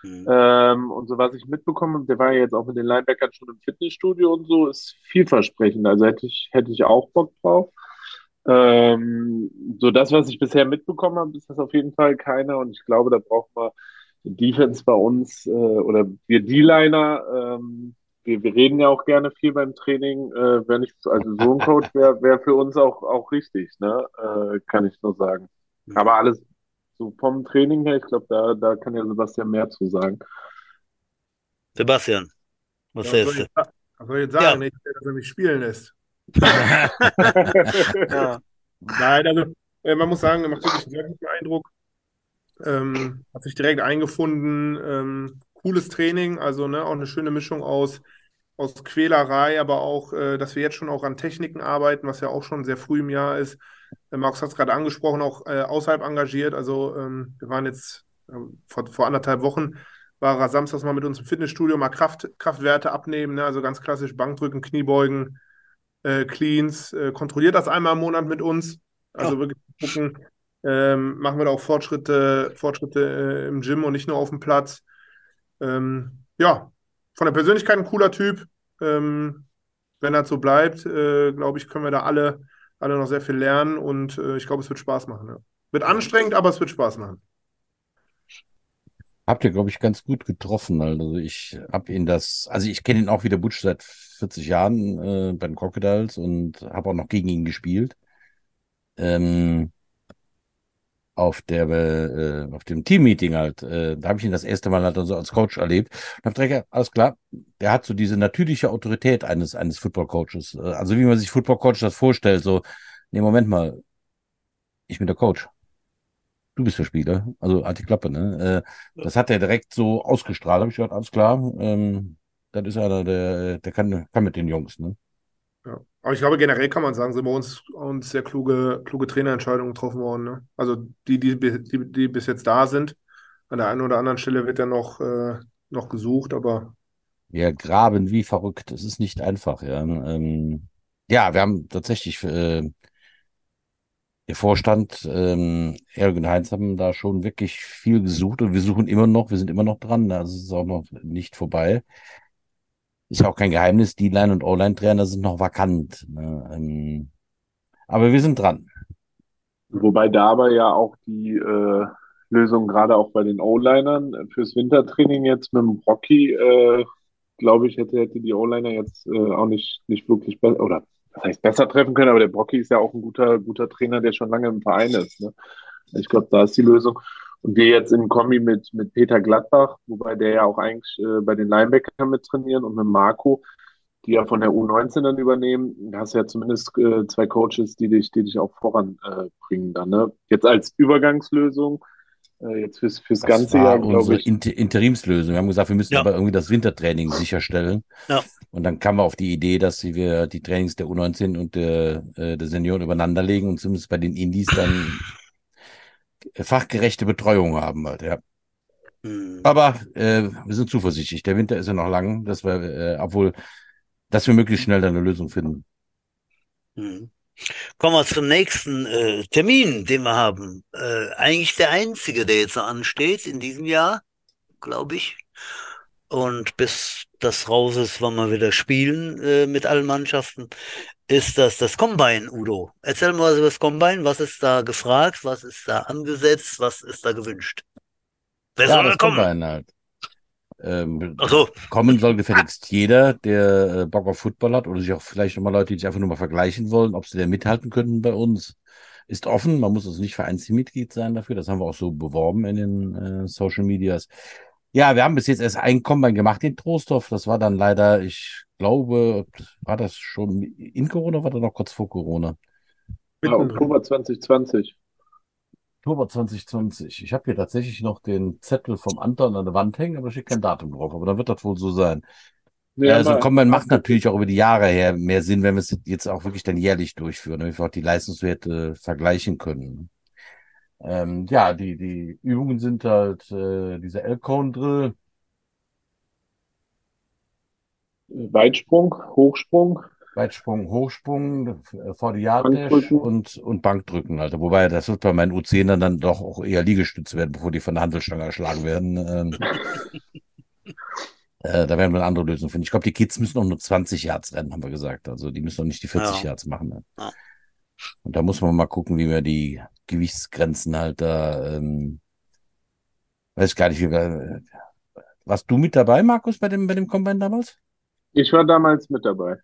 Speaker 4: Mhm. Ähm, und so was ich mitbekomme, der war ja jetzt auch mit den Linebackern schon im Fitnessstudio und so, ist vielversprechend. Also hätte ich, hätte ich auch Bock drauf. Ähm, so das, was ich bisher mitbekommen habe, ist das auf jeden Fall keiner. Und ich glaube, da braucht man Defense bei uns äh, oder wir D-Liner, ähm, wir, wir reden ja auch gerne viel beim Training. Äh, wenn ich, also so ein Coach wäre wär für uns auch, auch richtig, ne? Äh, kann ich nur sagen. Aber alles so vom Training her, ich glaube, da, da kann ja Sebastian mehr zu sagen.
Speaker 1: Sebastian, was ja,
Speaker 3: soll ich, was soll ich jetzt sagen? Ja. Nicht, dass er mich spielen lässt. ja. Nein, also äh, man muss sagen, er macht wirklich einen sehr guten Eindruck. Ähm, hat sich direkt eingefunden. Ähm, cooles Training, also ne, auch eine schöne Mischung aus, aus Quälerei, aber auch, äh, dass wir jetzt schon auch an Techniken arbeiten, was ja auch schon sehr früh im Jahr ist. Äh, Markus hat es gerade angesprochen, auch äh, außerhalb engagiert. Also ähm, wir waren jetzt ähm, vor, vor anderthalb Wochen, war er samstags mal mit uns im Fitnessstudio, mal Kraft, Kraftwerte abnehmen, ne? also ganz klassisch Bankdrücken, Kniebeugen, äh, Cleans, äh, kontrolliert das einmal im Monat mit uns. Also ja. wirklich gucken, ähm, machen wir da auch Fortschritte, Fortschritte äh, im Gym und nicht nur auf dem Platz. Ähm, ja, von der Persönlichkeit ein cooler Typ. Ähm, wenn das so bleibt, äh, glaube ich, können wir da alle, alle noch sehr viel lernen und äh, ich glaube, es wird Spaß machen. Ja. Wird anstrengend, aber es wird Spaß machen.
Speaker 2: Habt ihr, glaube ich, ganz gut getroffen. Also ich habe ihn das, also ich kenne ihn auch wieder Butch seit 40 Jahren äh, bei den Crocodiles und habe auch noch gegen ihn gespielt. Ähm, auf der äh, auf dem Teammeeting halt, äh, da habe ich ihn das erste Mal halt also als Coach erlebt und habe direkt, alles klar, der hat so diese natürliche Autorität eines eines Football Coaches, äh, also wie man sich Football Coach das vorstellt, so, nee, Moment mal, ich bin der Coach. Du bist der Spieler, also die Klappe, ne? Äh, das hat er direkt so ausgestrahlt, habe ich gehört, alles klar, ähm, das ist einer, der, der kann, kann mit den Jungs, ne?
Speaker 3: Ja. Aber ich glaube, generell kann man sagen, sind bei uns, uns sehr kluge, kluge Trainerentscheidungen getroffen worden. Ne? Also die, die, die, die bis jetzt da sind. An der einen oder anderen Stelle wird ja noch, äh, noch gesucht, aber.
Speaker 2: Wir graben wie verrückt. Es ist nicht einfach, ja. Ähm, ja, wir haben tatsächlich äh, der Vorstand, ähm, Erik und Heinz haben da schon wirklich viel gesucht und wir suchen immer noch, wir sind immer noch dran, also es ist auch noch nicht vorbei. Ist ja auch kein Geheimnis, die Line- und O-Line-Trainer sind noch vakant. Ne? Ähm, aber wir sind dran.
Speaker 4: Wobei dabei ja auch die äh, Lösung gerade auch bei den O-Linern fürs Wintertraining jetzt mit dem Rocky, äh, glaube ich, hätte, hätte die O-Liner jetzt äh, auch nicht, nicht wirklich besser, oder das heißt besser treffen können, aber der Brocky ist ja auch ein guter, guter Trainer, der schon lange im Verein ist. Ne? Ich glaube, da ist die Lösung. Und wir jetzt im Kombi mit, mit Peter Gladbach, wobei der ja auch eigentlich äh, bei den Linebackern mit trainieren und mit Marco, die ja von der U19 dann übernehmen, da hast du ja zumindest äh, zwei Coaches, die dich, die dich auch voranbringen äh, dann. Ne? Jetzt als Übergangslösung äh, jetzt fürs, fürs das ganze Jahr,
Speaker 2: glaube ich. Inter Interimslösung. Wir haben gesagt, wir müssen ja. aber irgendwie das Wintertraining sicherstellen. Ja. Und dann kamen wir auf die Idee, dass wir die Trainings der U19 und der, äh, der Senioren übereinander legen und zumindest bei den Indies dann fachgerechte Betreuung haben halt, ja. Mhm. Aber äh, wir sind zuversichtlich. Der Winter ist ja noch lang, dass wir, äh, obwohl, dass wir möglichst schnell eine Lösung finden.
Speaker 1: Mhm. Kommen wir zum nächsten äh, Termin, den wir haben. Äh, eigentlich der einzige, der jetzt noch ansteht in diesem Jahr, glaube ich. Und bis das raus ist, wann wir wieder spielen äh, mit allen Mannschaften, ist das das Combine, Udo. Erzähl mal was über das Combine. Was ist da gefragt? Was ist da angesetzt? Was ist da gewünscht?
Speaker 2: Wer ja, soll da kommen? Combine halt. Ähm, so. Kommen soll gefälligst jeder, der äh, Bock auf Football hat oder sich auch vielleicht nochmal Leute, die sich einfach nur mal vergleichen wollen, ob sie da mithalten könnten bei uns. Ist offen, man muss also nicht Vereinsmitglied sein dafür. Das haben wir auch so beworben in den äh, Social Medias. Ja, wir haben bis jetzt erst ein Combine gemacht in Trostorf. Das war dann leider, ich glaube, war das schon in Corona, war das noch kurz vor Corona?
Speaker 4: Ja, Oktober 2020.
Speaker 2: Oktober 2020. Ich habe hier tatsächlich noch den Zettel vom Anton an der Wand hängen, aber steht kein Datum drauf. Aber dann wird das wohl so sein. Ja, also Combine macht natürlich auch über die Jahre her mehr Sinn, wenn wir es jetzt auch wirklich dann jährlich durchführen, damit wir auch die Leistungswerte vergleichen können. Ähm, ja, die, die Übungen sind halt äh, dieser L-Cone-Drill.
Speaker 4: Weitsprung, Hochsprung.
Speaker 2: Weitsprung, Hochsprung, vor die Yard und, und Bankdrücken, Alter. Wobei, das wird bei meinen U10ern dann doch auch eher Liegestütze werden, bevor die von der Handelsstange erschlagen werden. Ähm, äh, da werden wir eine andere Lösung finden. Ich glaube, die Kids müssen auch nur 20 Yards rennen, haben wir gesagt. Also die müssen noch nicht die 40 ja. Yards machen. Ne? Und da muss man mal gucken, wie wir die Gewichtsgrenzen halt da, ähm, weiß gar nicht, wie wir, warst du mit dabei, Markus, bei dem, bei dem Combine damals?
Speaker 4: Ich war damals mit dabei.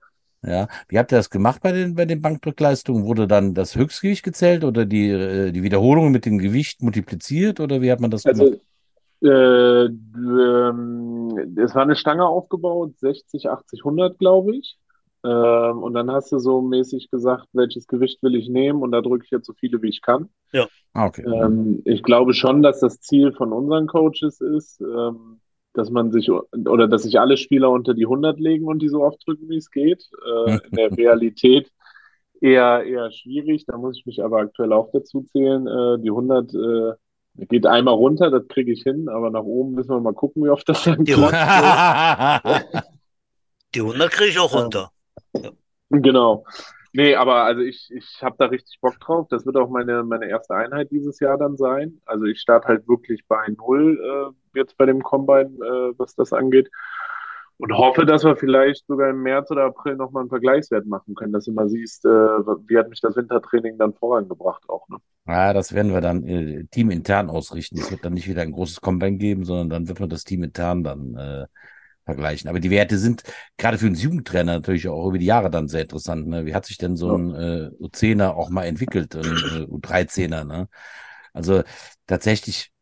Speaker 2: Ja, wie habt ihr das gemacht bei den, bei den Bankdrückleistungen? Wurde dann das Höchstgewicht gezählt oder die, äh, die Wiederholungen mit dem Gewicht multipliziert oder wie hat man das also, gemacht?
Speaker 4: Äh, ähm, es war eine Stange aufgebaut, 60, 80, 100, glaube ich. Ähm, und dann hast du so mäßig gesagt, welches Gewicht will ich nehmen und da drücke ich jetzt so viele, wie ich kann.
Speaker 1: Ja.
Speaker 2: Ah, okay.
Speaker 4: Ähm, ich glaube schon, dass das Ziel von unseren Coaches ist, ähm, dass man sich oder dass sich alle Spieler unter die 100 legen und die so oft drücken, wie es geht. Äh, in der Realität eher, eher schwierig. Da muss ich mich aber aktuell auch dazu zählen. Äh, die 100 äh, geht einmal runter, das kriege ich hin, aber nach oben müssen wir mal gucken, wie oft das dann
Speaker 1: klappt. die 100 kriege ich auch runter.
Speaker 4: Genau. Nee, aber also ich, ich habe da richtig Bock drauf. Das wird auch meine, meine erste Einheit dieses Jahr dann sein. Also ich starte halt wirklich bei Null äh, jetzt bei dem Combine, äh, was das angeht. Und hoffe, dass wir vielleicht sogar im März oder April nochmal einen Vergleichswert machen können, dass du mal siehst, äh, wie hat mich das Wintertraining dann vorangebracht auch. Ne?
Speaker 2: Ja, das werden wir dann äh, teamintern ausrichten. Es wird dann nicht wieder ein großes Combine geben, sondern dann wird man das teamintern dann äh, vergleichen. Aber die Werte sind gerade für einen Jugendtrainer natürlich auch über die Jahre dann sehr interessant. Ne? Wie hat sich denn so ein äh, U10er auch mal entwickelt, ein äh, U13er? Ne? Also tatsächlich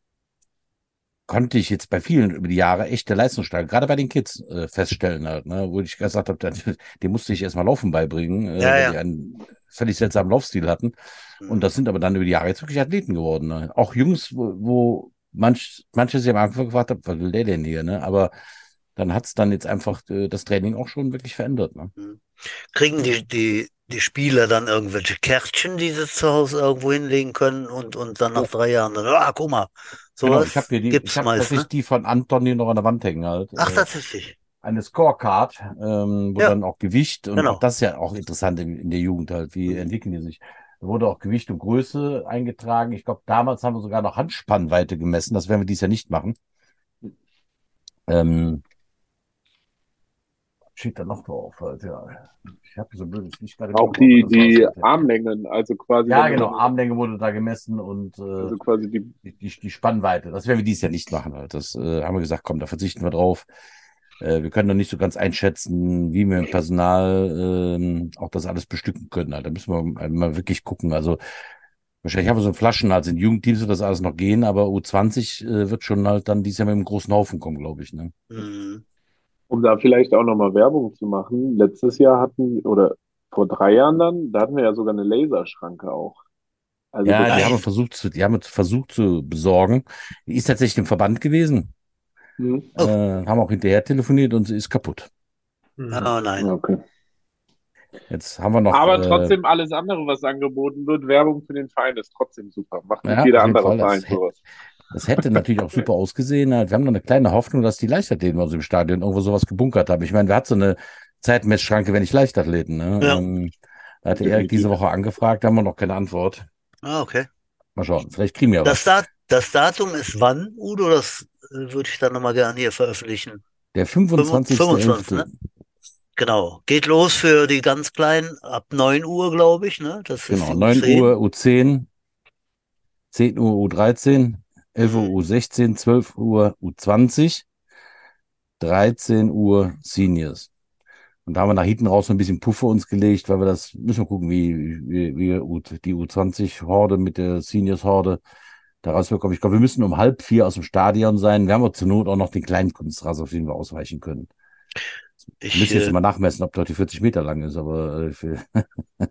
Speaker 2: konnte ich jetzt bei vielen über die Jahre echte Leistungssteigerung, gerade bei den Kids, äh, feststellen halt, ne? wo ich gesagt habe, den musste ich erstmal Laufen beibringen, äh, ja, weil ja. die einen völlig seltsamen Laufstil hatten. Und mhm. das sind aber dann über die Jahre jetzt wirklich Athleten geworden. Ne? Auch Jungs, wo, wo manch, manche sich am Anfang gefragt haben, was will der denn hier? Ne? Aber dann hat es dann jetzt einfach äh, das Training auch schon wirklich verändert. Ne? Mhm.
Speaker 1: Kriegen die, die, die Spieler dann irgendwelche Kärtchen, die sie zu Hause irgendwo hinlegen können und, und dann nach ja. drei Jahren dann, ah, guck mal,
Speaker 2: sowas genau, ich habe die, gibt's ich hab meist, ne? die von Anton hier noch an der Wand hängen halt.
Speaker 1: Ach, äh, tatsächlich.
Speaker 2: Eine Scorecard, ähm, wo ja. dann auch Gewicht und genau. auch das ist ja auch interessant in, in der Jugend halt, wie mhm. entwickeln die sich. Da wurde auch Gewicht und Größe eingetragen. Ich glaube, damals haben wir sogar noch Handspannweite gemessen. Das werden wir dies Jahr nicht machen. Ähm, steht da noch drauf halt, ja. Ich habe so blödes nicht gerade.
Speaker 4: Auch die, die Armlängen, also quasi.
Speaker 2: Ja, genau, Armlänge wurde da gemessen und äh,
Speaker 4: also quasi die,
Speaker 2: die, die Spannweite. Das werden wir dies Jahr nicht machen halt. Das äh, haben wir gesagt, komm, da verzichten wir drauf. Äh, wir können noch nicht so ganz einschätzen, wie wir im Personal äh, auch das alles bestücken können. Halt. Da müssen wir mal wirklich gucken. Also wahrscheinlich haben wir so einen Flaschenhals. In Jugendteams wird das alles noch gehen, aber U20 äh, wird schon halt dann dieses Jahr mit einem großen Haufen kommen, glaube ich. Ne? Mhm.
Speaker 4: Um da vielleicht auch nochmal Werbung zu machen, letztes Jahr hatten, oder vor drei Jahren dann, da hatten wir ja sogar eine Laserschranke auch.
Speaker 2: Also ja, die haben wir versucht zu, die haben wir versucht zu besorgen. Die ist tatsächlich im Verband gewesen. Mhm. Äh, haben auch hinterher telefoniert und sie ist kaputt.
Speaker 1: Oh nein.
Speaker 4: Okay.
Speaker 2: Jetzt haben wir noch.
Speaker 4: Aber äh, trotzdem alles andere, was angeboten wird, Werbung für den Verein ist trotzdem super. Macht nicht ja, jeder andere Verein sowas.
Speaker 2: Das hätte natürlich auch super ausgesehen. Wir haben noch eine kleine Hoffnung, dass die Leichtathleten bei uns im Stadion irgendwo sowas gebunkert haben. Ich meine, wir hatten so eine Zeitmessschranke, wenn nicht Leichtathleten. Ne? Ja. Ähm, da hatte Erik diese Woche angefragt, da haben wir noch keine Antwort.
Speaker 1: Ah, okay.
Speaker 2: Mal schauen, vielleicht kriegen wir
Speaker 1: das was. Dat das Datum ist wann, Udo? Das äh, würde ich dann nochmal gerne hier veröffentlichen.
Speaker 2: Der 25. 25 ne?
Speaker 1: Genau. Geht los für die ganz Kleinen ab 9 Uhr, glaube ich. Ne?
Speaker 2: Das genau, 9 U10. Uhr U10, 10 Uhr U13, 11 Uhr U16, 12 Uhr U20, 13 Uhr Seniors. Und da haben wir nach hinten raus so ein bisschen Puffer uns gelegt, weil wir das, müssen wir gucken, wie, wie, wie die U20-Horde mit der Seniors-Horde da rausbekommen. Ich glaube, wir müssen um halb vier aus dem Stadion sein. Wir haben aber zur Not auch noch den kleinen Kunstrasen, auf den wir ausweichen können. Ich müssen jetzt äh, mal nachmessen, ob der die 40 Meter lang ist, aber äh,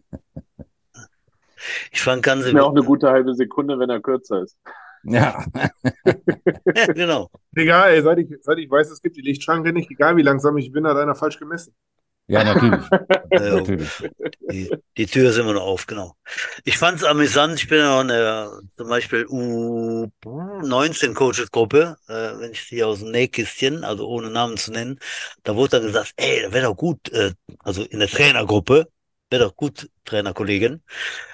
Speaker 1: ich fand ganz.
Speaker 4: Ist mir auch eine gute halbe Sekunde, wenn er kürzer ist.
Speaker 2: Ja.
Speaker 1: ja, genau.
Speaker 3: Egal, ey, seit ich, seit ich weiß, es gibt die Lichtschranke nicht, egal wie langsam ich bin, hat einer falsch gemessen.
Speaker 2: Ja, natürlich.
Speaker 1: ja, natürlich. Die, die, Tür ist immer noch auf, genau. Ich fand es amüsant, ich bin ja auch in der zum Beispiel U19-Coaches-Gruppe, äh, wenn ich sie aus dem Nähkistchen, also ohne Namen zu nennen, da wurde dann gesagt, ey, da wäre doch gut, äh, also in der Trainergruppe, wäre doch gut, Trainerkollegin,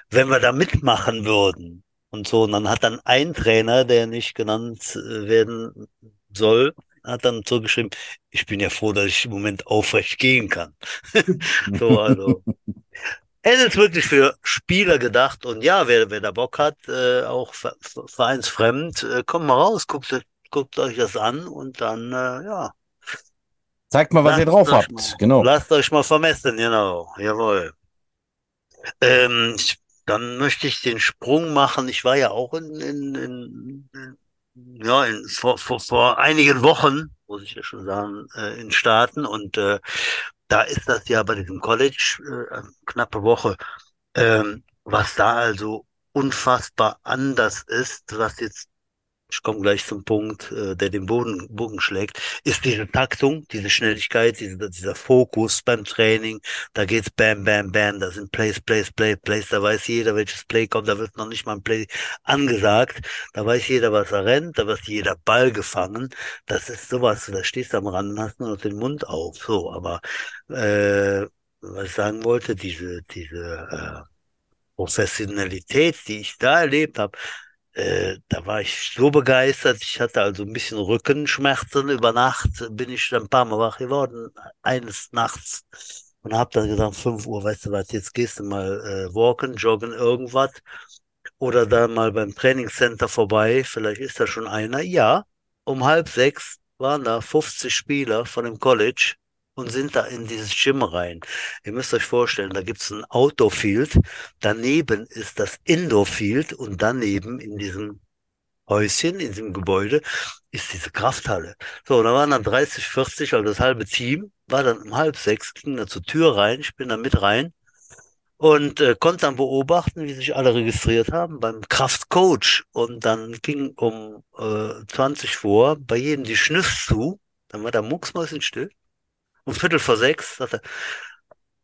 Speaker 1: wenn wir da mitmachen würden und so. Und dann hat dann ein Trainer, der nicht genannt äh, werden soll, hat dann zurückgeschrieben, ich bin ja froh, dass ich im Moment aufrecht gehen kann. so, also. Es ist wirklich für Spieler gedacht und ja, wer, wer da Bock hat, äh, auch vereinsfremd, äh, kommt mal raus, guckt, guckt euch das an und dann, äh, ja.
Speaker 2: Zeigt mal, was lasst ihr drauf habt,
Speaker 1: mal,
Speaker 2: genau.
Speaker 1: Lasst euch mal vermessen, genau, jawohl. Ähm, ich dann möchte ich den Sprung machen. Ich war ja auch in, in, in, in ja, in, vor, vor, vor einigen Wochen, muss ich ja schon sagen, äh, in Staaten und äh, da ist das ja bei diesem College äh, knappe Woche, ähm, was da also unfassbar anders ist, was jetzt ich komme gleich zum Punkt, äh, der den Boden, Bogen schlägt, ist diese Taktung, diese Schnelligkeit, diese, dieser Fokus beim Training. Da geht's bam, bam, bam, da sind Plays, Plays, Play, Plays, da weiß jeder, welches Play kommt, da wird noch nicht mal ein Play angesagt. Da weiß jeder, was er rennt, da wird jeder Ball gefangen. Das ist sowas, da stehst du am Rand und hast nur noch den Mund auf. So, aber äh, was ich sagen wollte, diese, diese äh, Professionalität, die ich da erlebt habe, äh, da war ich so begeistert. Ich hatte also ein bisschen Rückenschmerzen. Über Nacht bin ich dann ein paar Mal wach geworden, eines Nachts. Und habe dann gesagt, 5 Uhr, weißt du was, jetzt gehst du mal äh, walken, joggen, irgendwas. Oder dann mal beim Trainingscenter vorbei. Vielleicht ist da schon einer. Ja, um halb sechs waren da 50 Spieler von dem College und sind da in dieses Gym rein. Ihr müsst euch vorstellen, da gibt's ein Outdoor-Field, daneben ist das Indoor-Field und daneben in diesem Häuschen, in diesem Gebäude, ist diese Krafthalle. So, da waren dann 30, 40, also das halbe Team, war dann um halb sechs, ging da zur Tür rein, ich bin da mit rein und äh, konnte dann beobachten, wie sich alle registriert haben beim Kraftcoach. Und dann ging um äh, 20 vor bei jedem die Schnüff zu, dann war der mucksmäuschen still um Viertel vor sechs sagt er,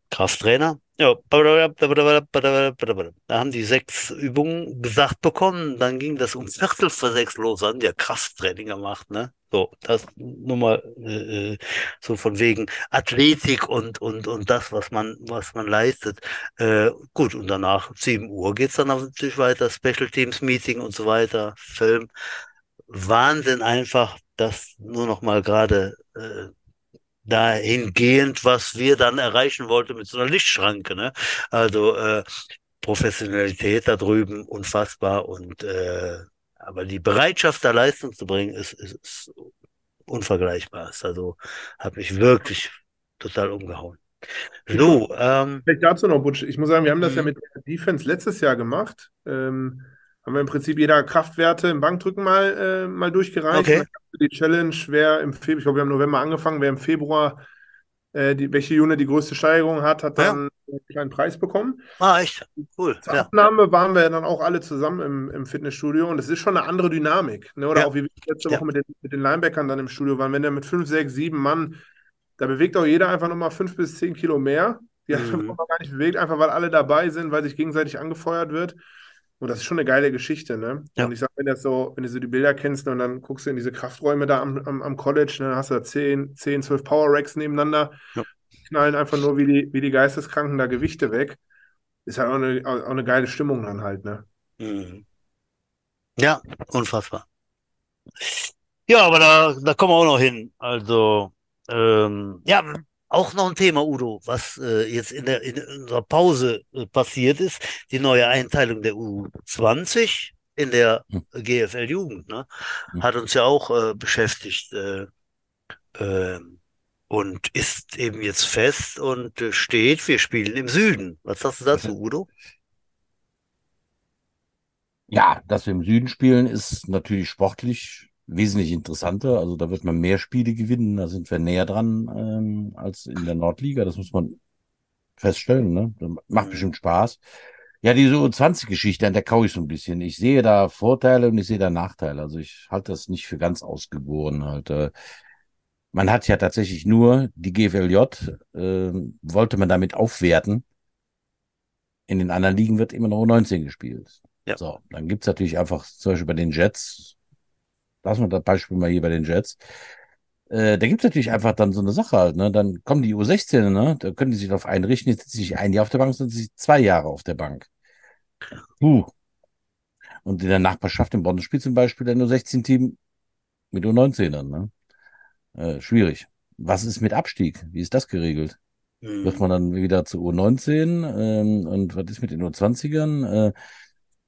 Speaker 1: Krafttrainer. Ja, da haben die sechs Übungen gesagt bekommen. Dann ging das um Viertel vor sechs los, haben die ja Krafttraining gemacht, ne? So, das nur mal äh, so von wegen Athletik und und und das, was man was man leistet. Äh, gut, und danach 7 Uhr geht's dann natürlich weiter, Special Teams Meeting und so weiter, Film. Wahnsinn einfach, das nur noch mal gerade äh, dahingehend, was wir dann erreichen wollten mit so einer Lichtschranke. Ne? Also äh, Professionalität da drüben unfassbar und äh, aber die Bereitschaft da Leistung zu bringen ist, ist, ist unvergleichbar. Also hat mich wirklich total umgehauen. So, ähm,
Speaker 3: Vielleicht dazu noch, Butch. Ich muss sagen, wir haben das ja mhm. mit der Defense letztes Jahr gemacht. Ähm, haben wir im Prinzip jeder Kraftwerte im Bankdrücken mal, äh, mal durchgereicht.
Speaker 1: Okay.
Speaker 3: Die Challenge, wer im Februar, ich glaube, wir haben im November angefangen, wer im Februar äh, die, welche Unit die größte Steigerung hat, hat dann ja. einen kleinen Preis bekommen.
Speaker 1: Ah, echt? Cool.
Speaker 3: Zur ja. Abnahme waren wir dann auch alle zusammen im, im Fitnessstudio und es ist schon eine andere Dynamik. Ne? Oder ja. auch wie wir letzte Woche mit den, mit den Linebackern dann im Studio waren, wenn der mit fünf, sechs, sieben Mann, da bewegt auch jeder einfach nochmal fünf bis zehn Kilo mehr. Die mhm. hat man gar nicht bewegt, einfach weil alle dabei sind, weil sich gegenseitig angefeuert wird. Und das ist schon eine geile Geschichte, ne? Ja. Und ich sag, wenn du so, wenn du so die Bilder kennst und dann guckst du in diese Krafträume da am, am, am College, ne, dann hast du da 10, 10, 12 Power Racks nebeneinander, ja. knallen einfach nur wie die, wie die Geisteskranken da Gewichte weg. Ist halt auch eine, auch eine geile Stimmung dann halt, ne?
Speaker 1: Mhm. Ja, unfassbar. Ja, aber da, da kommen wir auch noch hin. Also, ähm, ja, auch noch ein Thema, Udo, was äh, jetzt in, der, in unserer Pause äh, passiert ist, die neue Einteilung der U20 in der hm. GFL-Jugend, ne? Hm. hat uns ja auch äh, beschäftigt äh, äh, und ist eben jetzt fest und äh, steht, wir spielen im Süden. Was sagst du dazu, Udo?
Speaker 2: Ja, dass wir im Süden spielen, ist natürlich sportlich wesentlich interessanter. Also da wird man mehr Spiele gewinnen, da sind wir näher dran ähm, als in der Nordliga. Das muss man feststellen. Ne? Das macht mhm. bestimmt Spaß. Ja, diese U20-Geschichte, an der kau ich so ein bisschen. Ich sehe da Vorteile und ich sehe da Nachteile. Also ich halte das nicht für ganz ausgegoren. Halt. Äh, man hat ja tatsächlich nur die GFLJ, äh, wollte man damit aufwerten. In den anderen Ligen wird immer noch U19 gespielt. Ja. So, dann gibt's natürlich einfach zum Beispiel bei den Jets, lassen wir das Beispiel mal hier bei den Jets. Äh, da gibt's natürlich einfach dann so eine Sache halt, ne? Dann kommen die U16, ne? Da können die sich darauf einrichten, jetzt sitzen sich ein Jahr auf der Bank, sondern sich zwei Jahre auf der Bank. Puh. Und in der Nachbarschaft in Bonn spielt zum Beispiel der U16-Team mit U19ern, ne? Äh, schwierig. Was ist mit Abstieg? Wie ist das geregelt? Mhm. Wird man dann wieder zu U19? Ähm, und was ist mit den U20ern? Äh,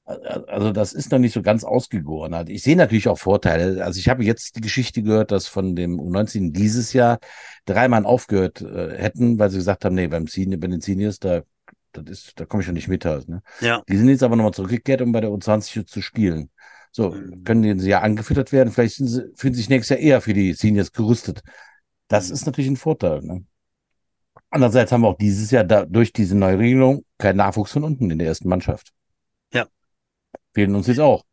Speaker 2: also das ist noch nicht so ganz ausgegoren. Also ich sehe natürlich auch Vorteile. Also ich habe jetzt die Geschichte gehört, dass von dem U19 dieses Jahr drei Mann aufgehört äh, hätten, weil sie gesagt haben, nee, beim Senior, bei den Seniors, da, das ist, da komme ich schon nicht mit halt. Ne?
Speaker 1: Ja.
Speaker 2: Die sind jetzt aber nochmal zurückgekehrt, um bei der U20 zu spielen. So, mhm. können sie ja angefüttert werden. Vielleicht sind sie, fühlen sich nächstes Jahr eher für die Seniors gerüstet. Das mhm. ist natürlich ein Vorteil. Ne? Andererseits haben wir auch dieses Jahr da, durch diese Neuregelung keinen Nachwuchs von unten in der ersten Mannschaft. Fehlen uns jetzt auch.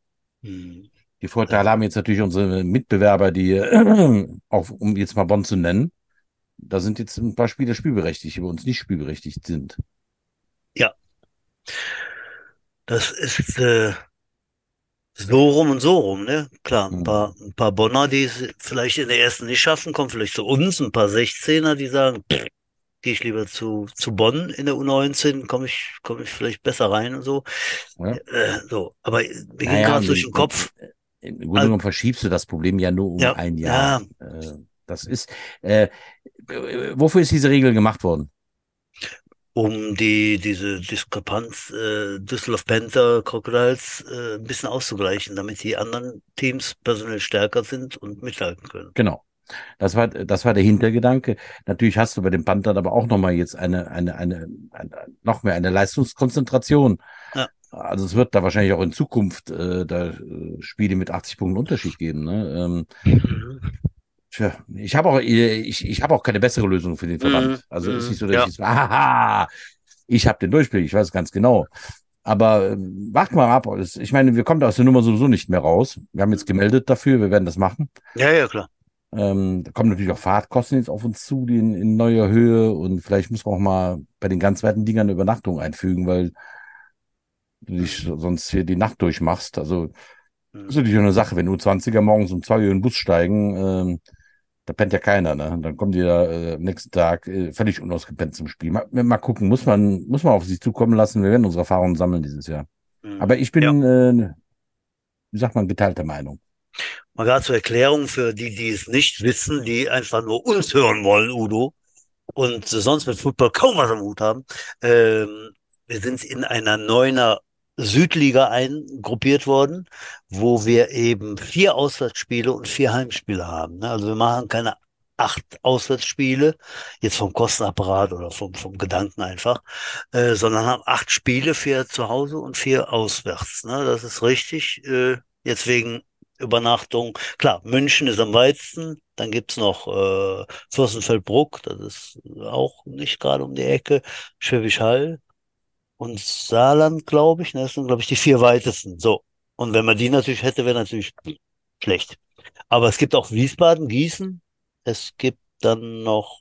Speaker 2: Hm. Die Vorteile haben jetzt natürlich unsere Mitbewerber, die, äh, auch um jetzt mal Bonn zu nennen, da sind jetzt ein paar Spieler spielberechtigt, die bei uns nicht spielberechtigt sind.
Speaker 1: Ja. Das ist äh, so rum und so rum, ne? Klar, ein hm. paar, ein paar Bonner, die es vielleicht in der ersten nicht schaffen, kommen vielleicht zu uns, ein paar 16er, die sagen, pff, gehe ich lieber zu, zu Bonn in der U19, komme ich, komme ich vielleicht besser rein und so. Ja. Äh, so, aber mir ging naja, gerade durch den Kopf.
Speaker 2: Im Grunde genommen also, verschiebst du das Problem ja nur um ja, ein Jahr. Ja. Äh, das ist, äh, wofür ist diese Regel gemacht worden?
Speaker 1: Um die, diese Diskrepanz äh, Düsseldorf Panther Crocodiles äh, ein bisschen auszugleichen, damit die anderen Teams personell stärker sind und mithalten können.
Speaker 2: Genau. Das war, das war der Hintergedanke. Natürlich hast du bei den Panthern aber auch nochmal jetzt eine, eine, eine, eine, noch mehr eine Leistungskonzentration. Ja. Also es wird da wahrscheinlich auch in Zukunft äh, da äh, Spiele mit 80 Punkten Unterschied geben. Ne? Ähm, mhm. Tja, ich habe auch, ich, ich habe auch keine bessere Lösung für den Verband. Mhm. Also mhm. ist nicht so, dass ja. ich so, haha, ich habe den Durchblick, ich weiß ganz genau. Aber äh, wart mal ab. Ich meine, wir kommen da aus der Nummer sowieso nicht mehr raus. Wir haben jetzt gemeldet dafür, wir werden das machen.
Speaker 1: Ja, ja, klar.
Speaker 2: Ähm, da kommen natürlich auch Fahrtkosten jetzt auf uns zu, die in, in neuer Höhe und vielleicht muss man auch mal bei den ganz weiten Dingern eine Übernachtung einfügen, weil du dich sonst hier die Nacht durchmachst. Also das ist natürlich eine Sache, wenn du 20er morgens um zwei Uhr in den Bus steigen, ähm, da pennt ja keiner, ne? Dann kommen die da äh, am nächsten Tag äh, völlig unausgepennt zum Spiel. Mal, mal gucken, muss man, muss man auf sich zukommen lassen. Wir werden unsere Erfahrungen sammeln dieses Jahr. Mhm. Aber ich bin, ja. äh, wie sagt man, geteilter Meinung.
Speaker 1: Mal gerade zur Erklärung für die, die es nicht wissen, die einfach nur uns hören wollen, Udo, und sonst mit Football kaum was am Hut haben. Ähm, wir sind in einer neuner Südliga eingruppiert worden, wo wir eben vier Auswärtsspiele und vier Heimspiele haben. Ne? Also wir machen keine acht Auswärtsspiele, jetzt vom Kostenapparat oder vom, vom Gedanken einfach, äh, sondern haben acht Spiele, vier zu Hause und vier auswärts. Ne? Das ist richtig. Äh, jetzt wegen Übernachtung. Klar, München ist am weitesten. Dann gibt's noch äh, Fürstenfeldbruck, das ist auch nicht gerade um die Ecke. Schwäbisch Hall und Saarland, glaube ich. Ne? Das sind, glaube ich, die vier weitesten. So. Und wenn man die natürlich hätte, wäre natürlich schlecht. Aber es gibt auch Wiesbaden, Gießen. Es gibt dann noch,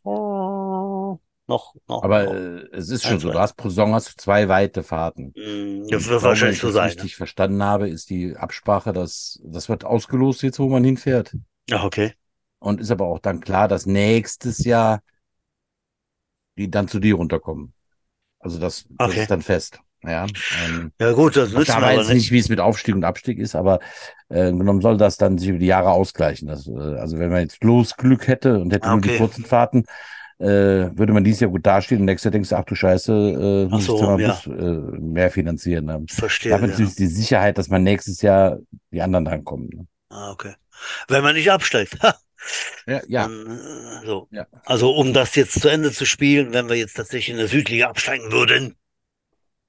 Speaker 1: noch, noch.
Speaker 2: Aber noch. Äh, es ist schon so, du hast pro Saison hast zwei weite Fahrten.
Speaker 1: Mm, das wird wahrscheinlich so sein.
Speaker 2: Was ich richtig ne? verstanden habe, ist die Absprache, dass das wird ausgelost jetzt, wo man hinfährt.
Speaker 1: Ach, okay.
Speaker 2: Und ist aber auch dann klar, dass nächstes Jahr die dann zu dir runterkommen. Also das, das ist dann fest. Ja,
Speaker 1: ähm, ja gut, das
Speaker 2: wissen wir aber nicht. nicht, wie es mit Aufstieg und Abstieg ist, aber äh, genommen soll das dann sich über die Jahre ausgleichen. Das, äh, also wenn man jetzt bloß Glück hätte und hätte okay. nur die kurzen Fahrten, äh, würde man dieses Jahr gut dastehen und nächstes Jahr denkst du, ach du Scheiße, äh, muss so, ich ja. Bus, äh, mehr finanzieren. Ne?
Speaker 1: Verstehe.
Speaker 2: Damit ja. ist die Sicherheit, dass man nächstes Jahr die anderen dann kommen. Ne?
Speaker 1: Ah, okay. Wenn man nicht absteigt.
Speaker 2: Ja, ja.
Speaker 1: Dann, äh, so. ja. Also um das jetzt zu Ende zu spielen, wenn wir jetzt tatsächlich in der Südliga absteigen würden,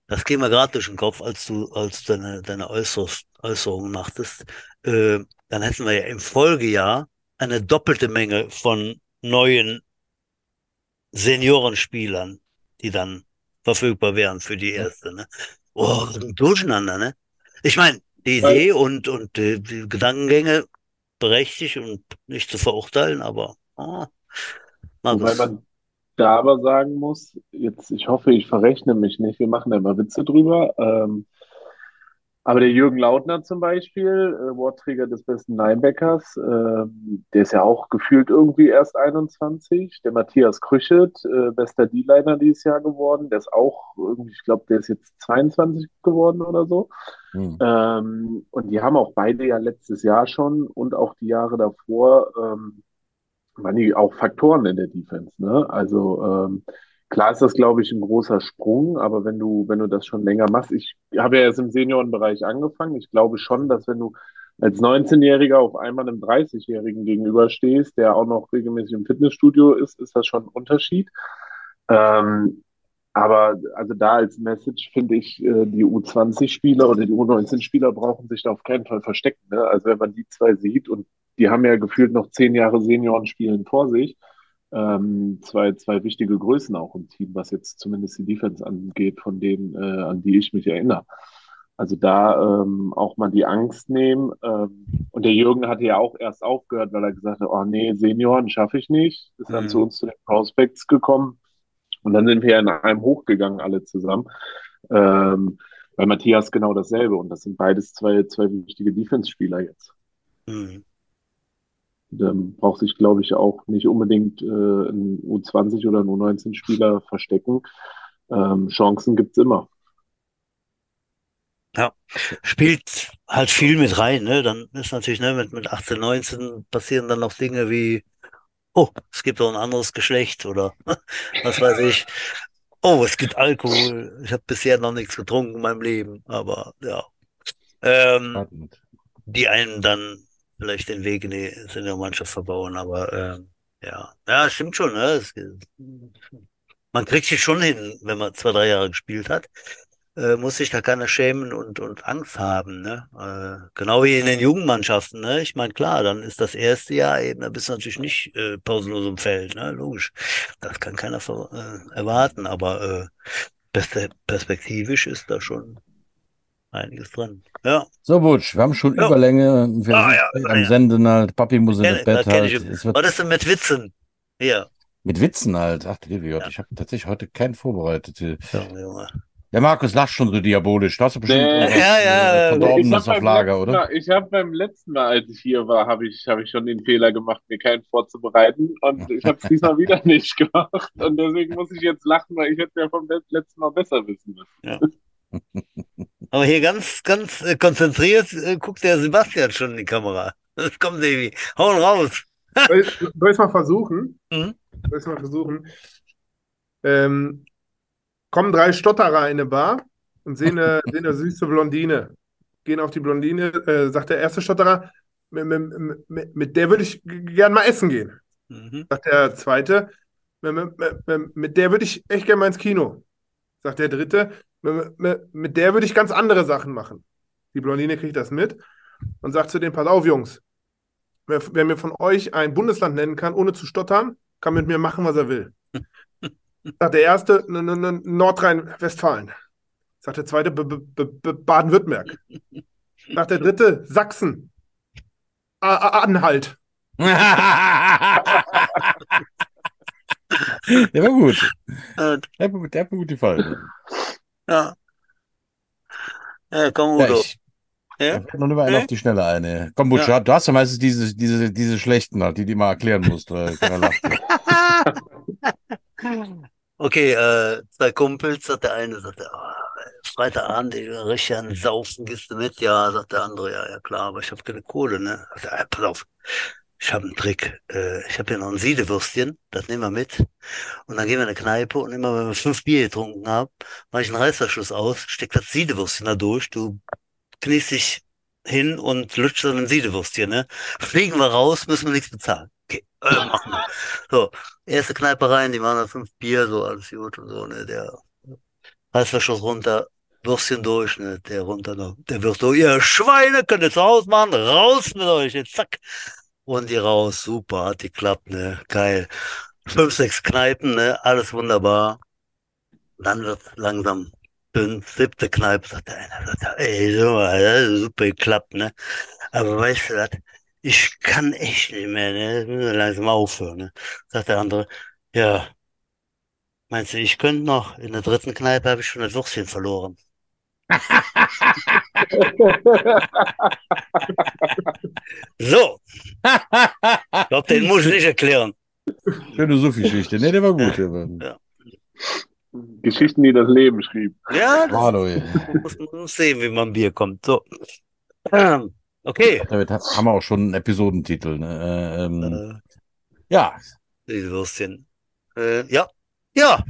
Speaker 1: das ging mir gerade durch den Kopf, als du, als du deine, deine Äußerungen machtest, äh, dann hätten wir ja im Folgejahr eine doppelte Menge von neuen Seniorenspielern, die dann verfügbar wären für die erste. Ne? Oh, durcheinander, ne? Ich meine, die Idee und, und die, die Gedankengänge berechtigt und nicht zu verurteilen, aber oh,
Speaker 4: Wobei man da aber sagen muss, jetzt, ich hoffe, ich verrechne mich nicht, wir machen da immer Witze drüber. Ähm, aber der Jürgen Lautner zum Beispiel, äh, Wortträger des besten Linebackers, äh, der ist ja auch gefühlt irgendwie erst 21. Der Matthias Krüchet, äh, bester D-Liner dieses Jahr geworden, der ist auch irgendwie, ich glaube, der ist jetzt 22 geworden oder so. Hm. Ähm, und die haben auch beide ja letztes Jahr schon und auch die Jahre davor, ähm, waren die auch Faktoren in der Defense. Ne? Also ähm, Klar ist das, glaube ich, ein großer Sprung, aber wenn du, wenn du das schon länger machst, ich habe ja jetzt im Seniorenbereich angefangen. Ich glaube schon, dass wenn du als 19-Jähriger auf einmal einem 30-Jährigen gegenüberstehst, der auch noch regelmäßig im Fitnessstudio ist, ist das schon ein Unterschied. Ähm, aber also da als Message finde ich, äh, die U20-Spieler oder die U19-Spieler brauchen sich da auf keinen Fall verstecken. Ne? Also wenn man die zwei sieht und die haben ja gefühlt noch zehn Jahre Seniorenspielen vor sich, ähm, zwei, zwei wichtige Größen auch im Team, was jetzt zumindest die Defense angeht, von denen, äh, an die ich mich erinnere. Also da ähm, auch mal die Angst nehmen. Ähm, und der Jürgen hatte ja auch erst aufgehört, weil er gesagt hat, oh nee, Senioren schaffe ich nicht. Ist dann mhm. zu uns zu den Prospects gekommen. Und dann sind wir in einem hochgegangen, alle zusammen. Ähm, bei Matthias genau dasselbe. Und das sind beides zwei, zwei wichtige Defense-Spieler jetzt. Mhm. Dann braucht sich, glaube ich, auch nicht unbedingt äh, ein U20 oder ein U19-Spieler verstecken. Ähm, Chancen gibt's immer.
Speaker 1: Ja, spielt halt viel mit rein, ne? Dann ist natürlich, ne, mit, mit 18, 19 passieren dann noch Dinge wie, oh, es gibt auch ein anderes Geschlecht oder was weiß ich. Oh, es gibt Alkohol. Ich habe bisher noch nichts getrunken in meinem Leben, aber ja. Ähm, die einen dann vielleicht den Weg in die Seniormannschaft verbauen, aber äh, ja, ja, stimmt schon. Ne? Es, man kriegt sich schon hin, wenn man zwei, drei Jahre gespielt hat. Äh, muss sich da keiner schämen und, und Angst haben. Ne? Äh, genau wie in den Jugendmannschaften. Ne? Ich meine, klar, dann ist das erste Jahr eben, da bist du natürlich nicht äh, pausenlos im Feld. Ne? Logisch. Das kann keiner äh, erwarten, aber äh, perspektivisch ist da schon Einiges dran. Ja.
Speaker 2: So, Butsch, wir haben schon ja. Überlänge. Wir ah, sind ja, am ja. Senden halt. Papi muss in das Bett halt.
Speaker 1: Was ist denn mit Witzen? Ja.
Speaker 2: Mit Witzen halt. Ach, du ja. ich habe tatsächlich heute keinen vorbereitet. Ja, Der Markus lacht schon so diabolisch. Du hast bestimmt
Speaker 1: nee. ja, ja,
Speaker 2: Verdorbenes auf Lager, oder?
Speaker 4: Mal, ich habe beim letzten Mal, als ich hier war, habe ich, hab ich schon den Fehler gemacht, mir keinen vorzubereiten. Und ich habe es diesmal wieder nicht gemacht. Und deswegen muss ich jetzt lachen, weil ich hätte ja vom letzten Mal besser wissen müssen. Ja.
Speaker 1: Aber hier ganz, ganz äh, konzentriert äh, guckt der Sebastian schon in die Kamera. Das kommt irgendwie. Hauen raus.
Speaker 3: soll ich es mal versuchen? Mhm. Soll ich mal versuchen? Ähm, kommen drei Stotterer in eine Bar und sehen eine, sehen eine süße Blondine. Gehen auf die Blondine, äh, sagt der erste Stotterer, mit, mit, mit, mit der würde ich gern mal essen gehen. Mhm. Sagt der zweite, mit, der würde ich echt gern mal ins Kino. Sagt der dritte, mit der würde ich ganz andere Sachen machen. Die Blondine kriegt das mit und sagt zu den, pass auf, Jungs, wer, wer mir von euch ein Bundesland nennen kann, ohne zu stottern, kann mit mir machen, was er will. Sagt der erste, Nordrhein-Westfalen. Sagt der zweite, Baden-Württemberg. Sagt der dritte, Sachsen. Anhalt.
Speaker 2: der war gut. Der, der hat mir gut gefallen.
Speaker 1: Ja. Ja, komm, Udo. Ja, ich,
Speaker 2: ja? Noch immer einen auf die Schnelle eine. Komm, Butch, ja. du hast ja meistens diese, diese, diese schlechten, halt, die du mal erklären musst.
Speaker 1: okay, äh, zwei Kumpels, sagt der eine, sagt der, oh, Freitagabend, ich richtig an Saufen, gehst du mit? Ja, sagt der andere, ja, ja klar, aber ich habe keine Kohle, ne? Sagt er, pass auf, ich habe einen Trick. Äh, ich habe hier noch ein Siedewürstchen, das nehmen wir mit. Und dann gehen wir in eine Kneipe und immer wenn wir fünf Bier getrunken haben, mache ich einen Reißverschluss aus, steck das Siedewürstchen da durch, du kniest dich hin und lutscht dann ein Siedewürstchen, ne? Fliegen wir raus, müssen wir nichts bezahlen. Okay, äh, machen wir. So, erste Kneipe rein, die machen da fünf Bier, so alles gut und so, ne? Der Reißverschluss runter, Würstchen durch, ne? Der runter noch. Der wird so, ihr Schweine, könnt ihr zu Hause machen, raus mit euch, jetzt zack und die raus, super, hat geklappt, ne, geil. Fünf, sechs Kneipen, ne, alles wunderbar. Dann wird langsam dünn, siebte Kneipe, sagt der eine, sagt er, ey, super, super geklappt, ne. Aber weißt du was, ich kann echt nicht mehr, ne, müssen langsam aufhören, ne. Sagt der andere, ja, meinst du, ich könnte noch, in der dritten Kneipe habe ich schon das Würstchen verloren. so. Ich glaube, den muss ich nicht erklären.
Speaker 2: Schöne Sufi-Geschichte. Ne, der war gut. Der war... Ja.
Speaker 4: Geschichten, die das Leben schrieb.
Speaker 1: Ja, das Hallo, muss man sehen, wie man Bier kommt. So. Ähm, okay.
Speaker 2: Damit haben wir auch schon einen Episodentitel. Ne? Ähm, äh, ja.
Speaker 1: Die Würstchen. Äh, ja. Ja,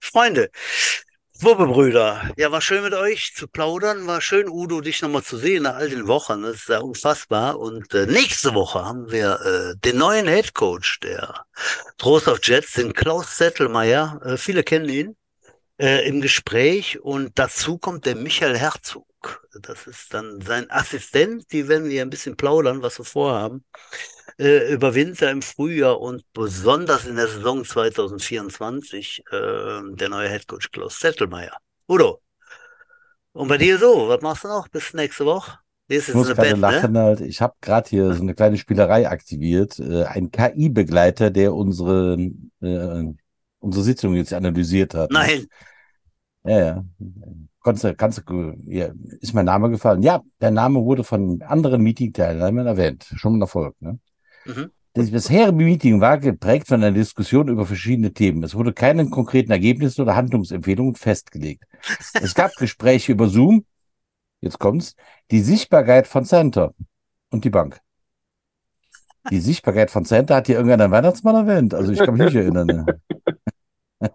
Speaker 1: Freunde. Wurbebrüder, ja, war schön mit euch zu plaudern. War schön, Udo, dich nochmal zu sehen nach all den Wochen. Das ist ja unfassbar. Und äh, nächste Woche haben wir äh, den neuen Head Coach der Trostorf Jets, den Klaus Zettelmeier. Äh, viele kennen ihn äh, im Gespräch. Und dazu kommt der Michael Herzog. Das ist dann sein Assistent. Die werden wir ein bisschen plaudern, was wir vorhaben äh, über Winter im Frühjahr und besonders in der Saison 2024 äh, der neue Headcoach Klaus Zettelmeier. Udo, und bei dir so, was machst du noch bis nächste Woche?
Speaker 2: Ich muss gerade ne? lachen ne? halt. Ich habe gerade hier so eine kleine Spielerei aktiviert. Äh, ein KI-Begleiter, der unsere, äh, unsere Sitzung jetzt analysiert hat.
Speaker 1: Nein.
Speaker 2: Ja, ja. Kannst kannst ja, ist mein Name gefallen? Ja, der Name wurde von anderen Meeting-Teilnehmern erwähnt. Schon ein Erfolg, ne? Mhm. Das bisherige Meeting war geprägt von einer Diskussion über verschiedene Themen. Es wurde keine konkreten Ergebnisse oder Handlungsempfehlungen festgelegt. Es gab Gespräche über Zoom, jetzt kommt's, die Sichtbarkeit von Center und die Bank. Die Sichtbarkeit von Center hat hier irgendein Weihnachtsmann erwähnt. Also ich kann mich nicht erinnern. Ne?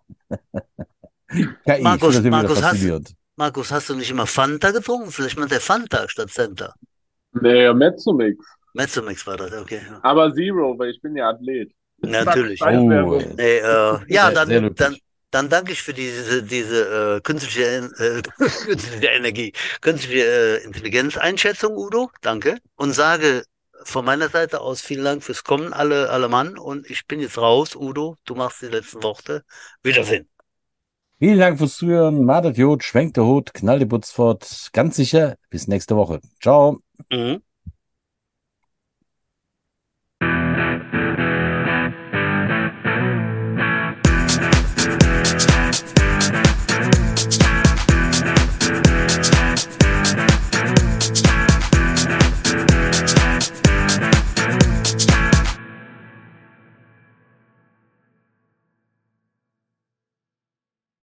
Speaker 1: KI, Markus, Markus, hast, Markus, hast du nicht immer Fanta getrunken? Vielleicht mal der Fanta statt Center.
Speaker 4: Nee, Mezzomix.
Speaker 1: Mezzomix war das, okay.
Speaker 4: Aber Zero, weil ich bin ja Athlet.
Speaker 1: Natürlich. Oh. Nee, äh, ja, dann, dann, dann danke ich für diese, diese äh, künstliche, äh, künstliche Energie, künstliche äh, Intelligenzeinschätzung, Udo. Danke. Und sage von meiner Seite aus vielen Dank fürs Kommen, alle, alle Mann. Und ich bin jetzt raus, Udo. Du machst die letzten Worte. Wiedersehen.
Speaker 2: Vielen Dank fürs Zuhören. Madet Jod, schwenkt der Hut, knallt die Butz fort. Ganz sicher. Bis nächste Woche. Ciao. Mhm.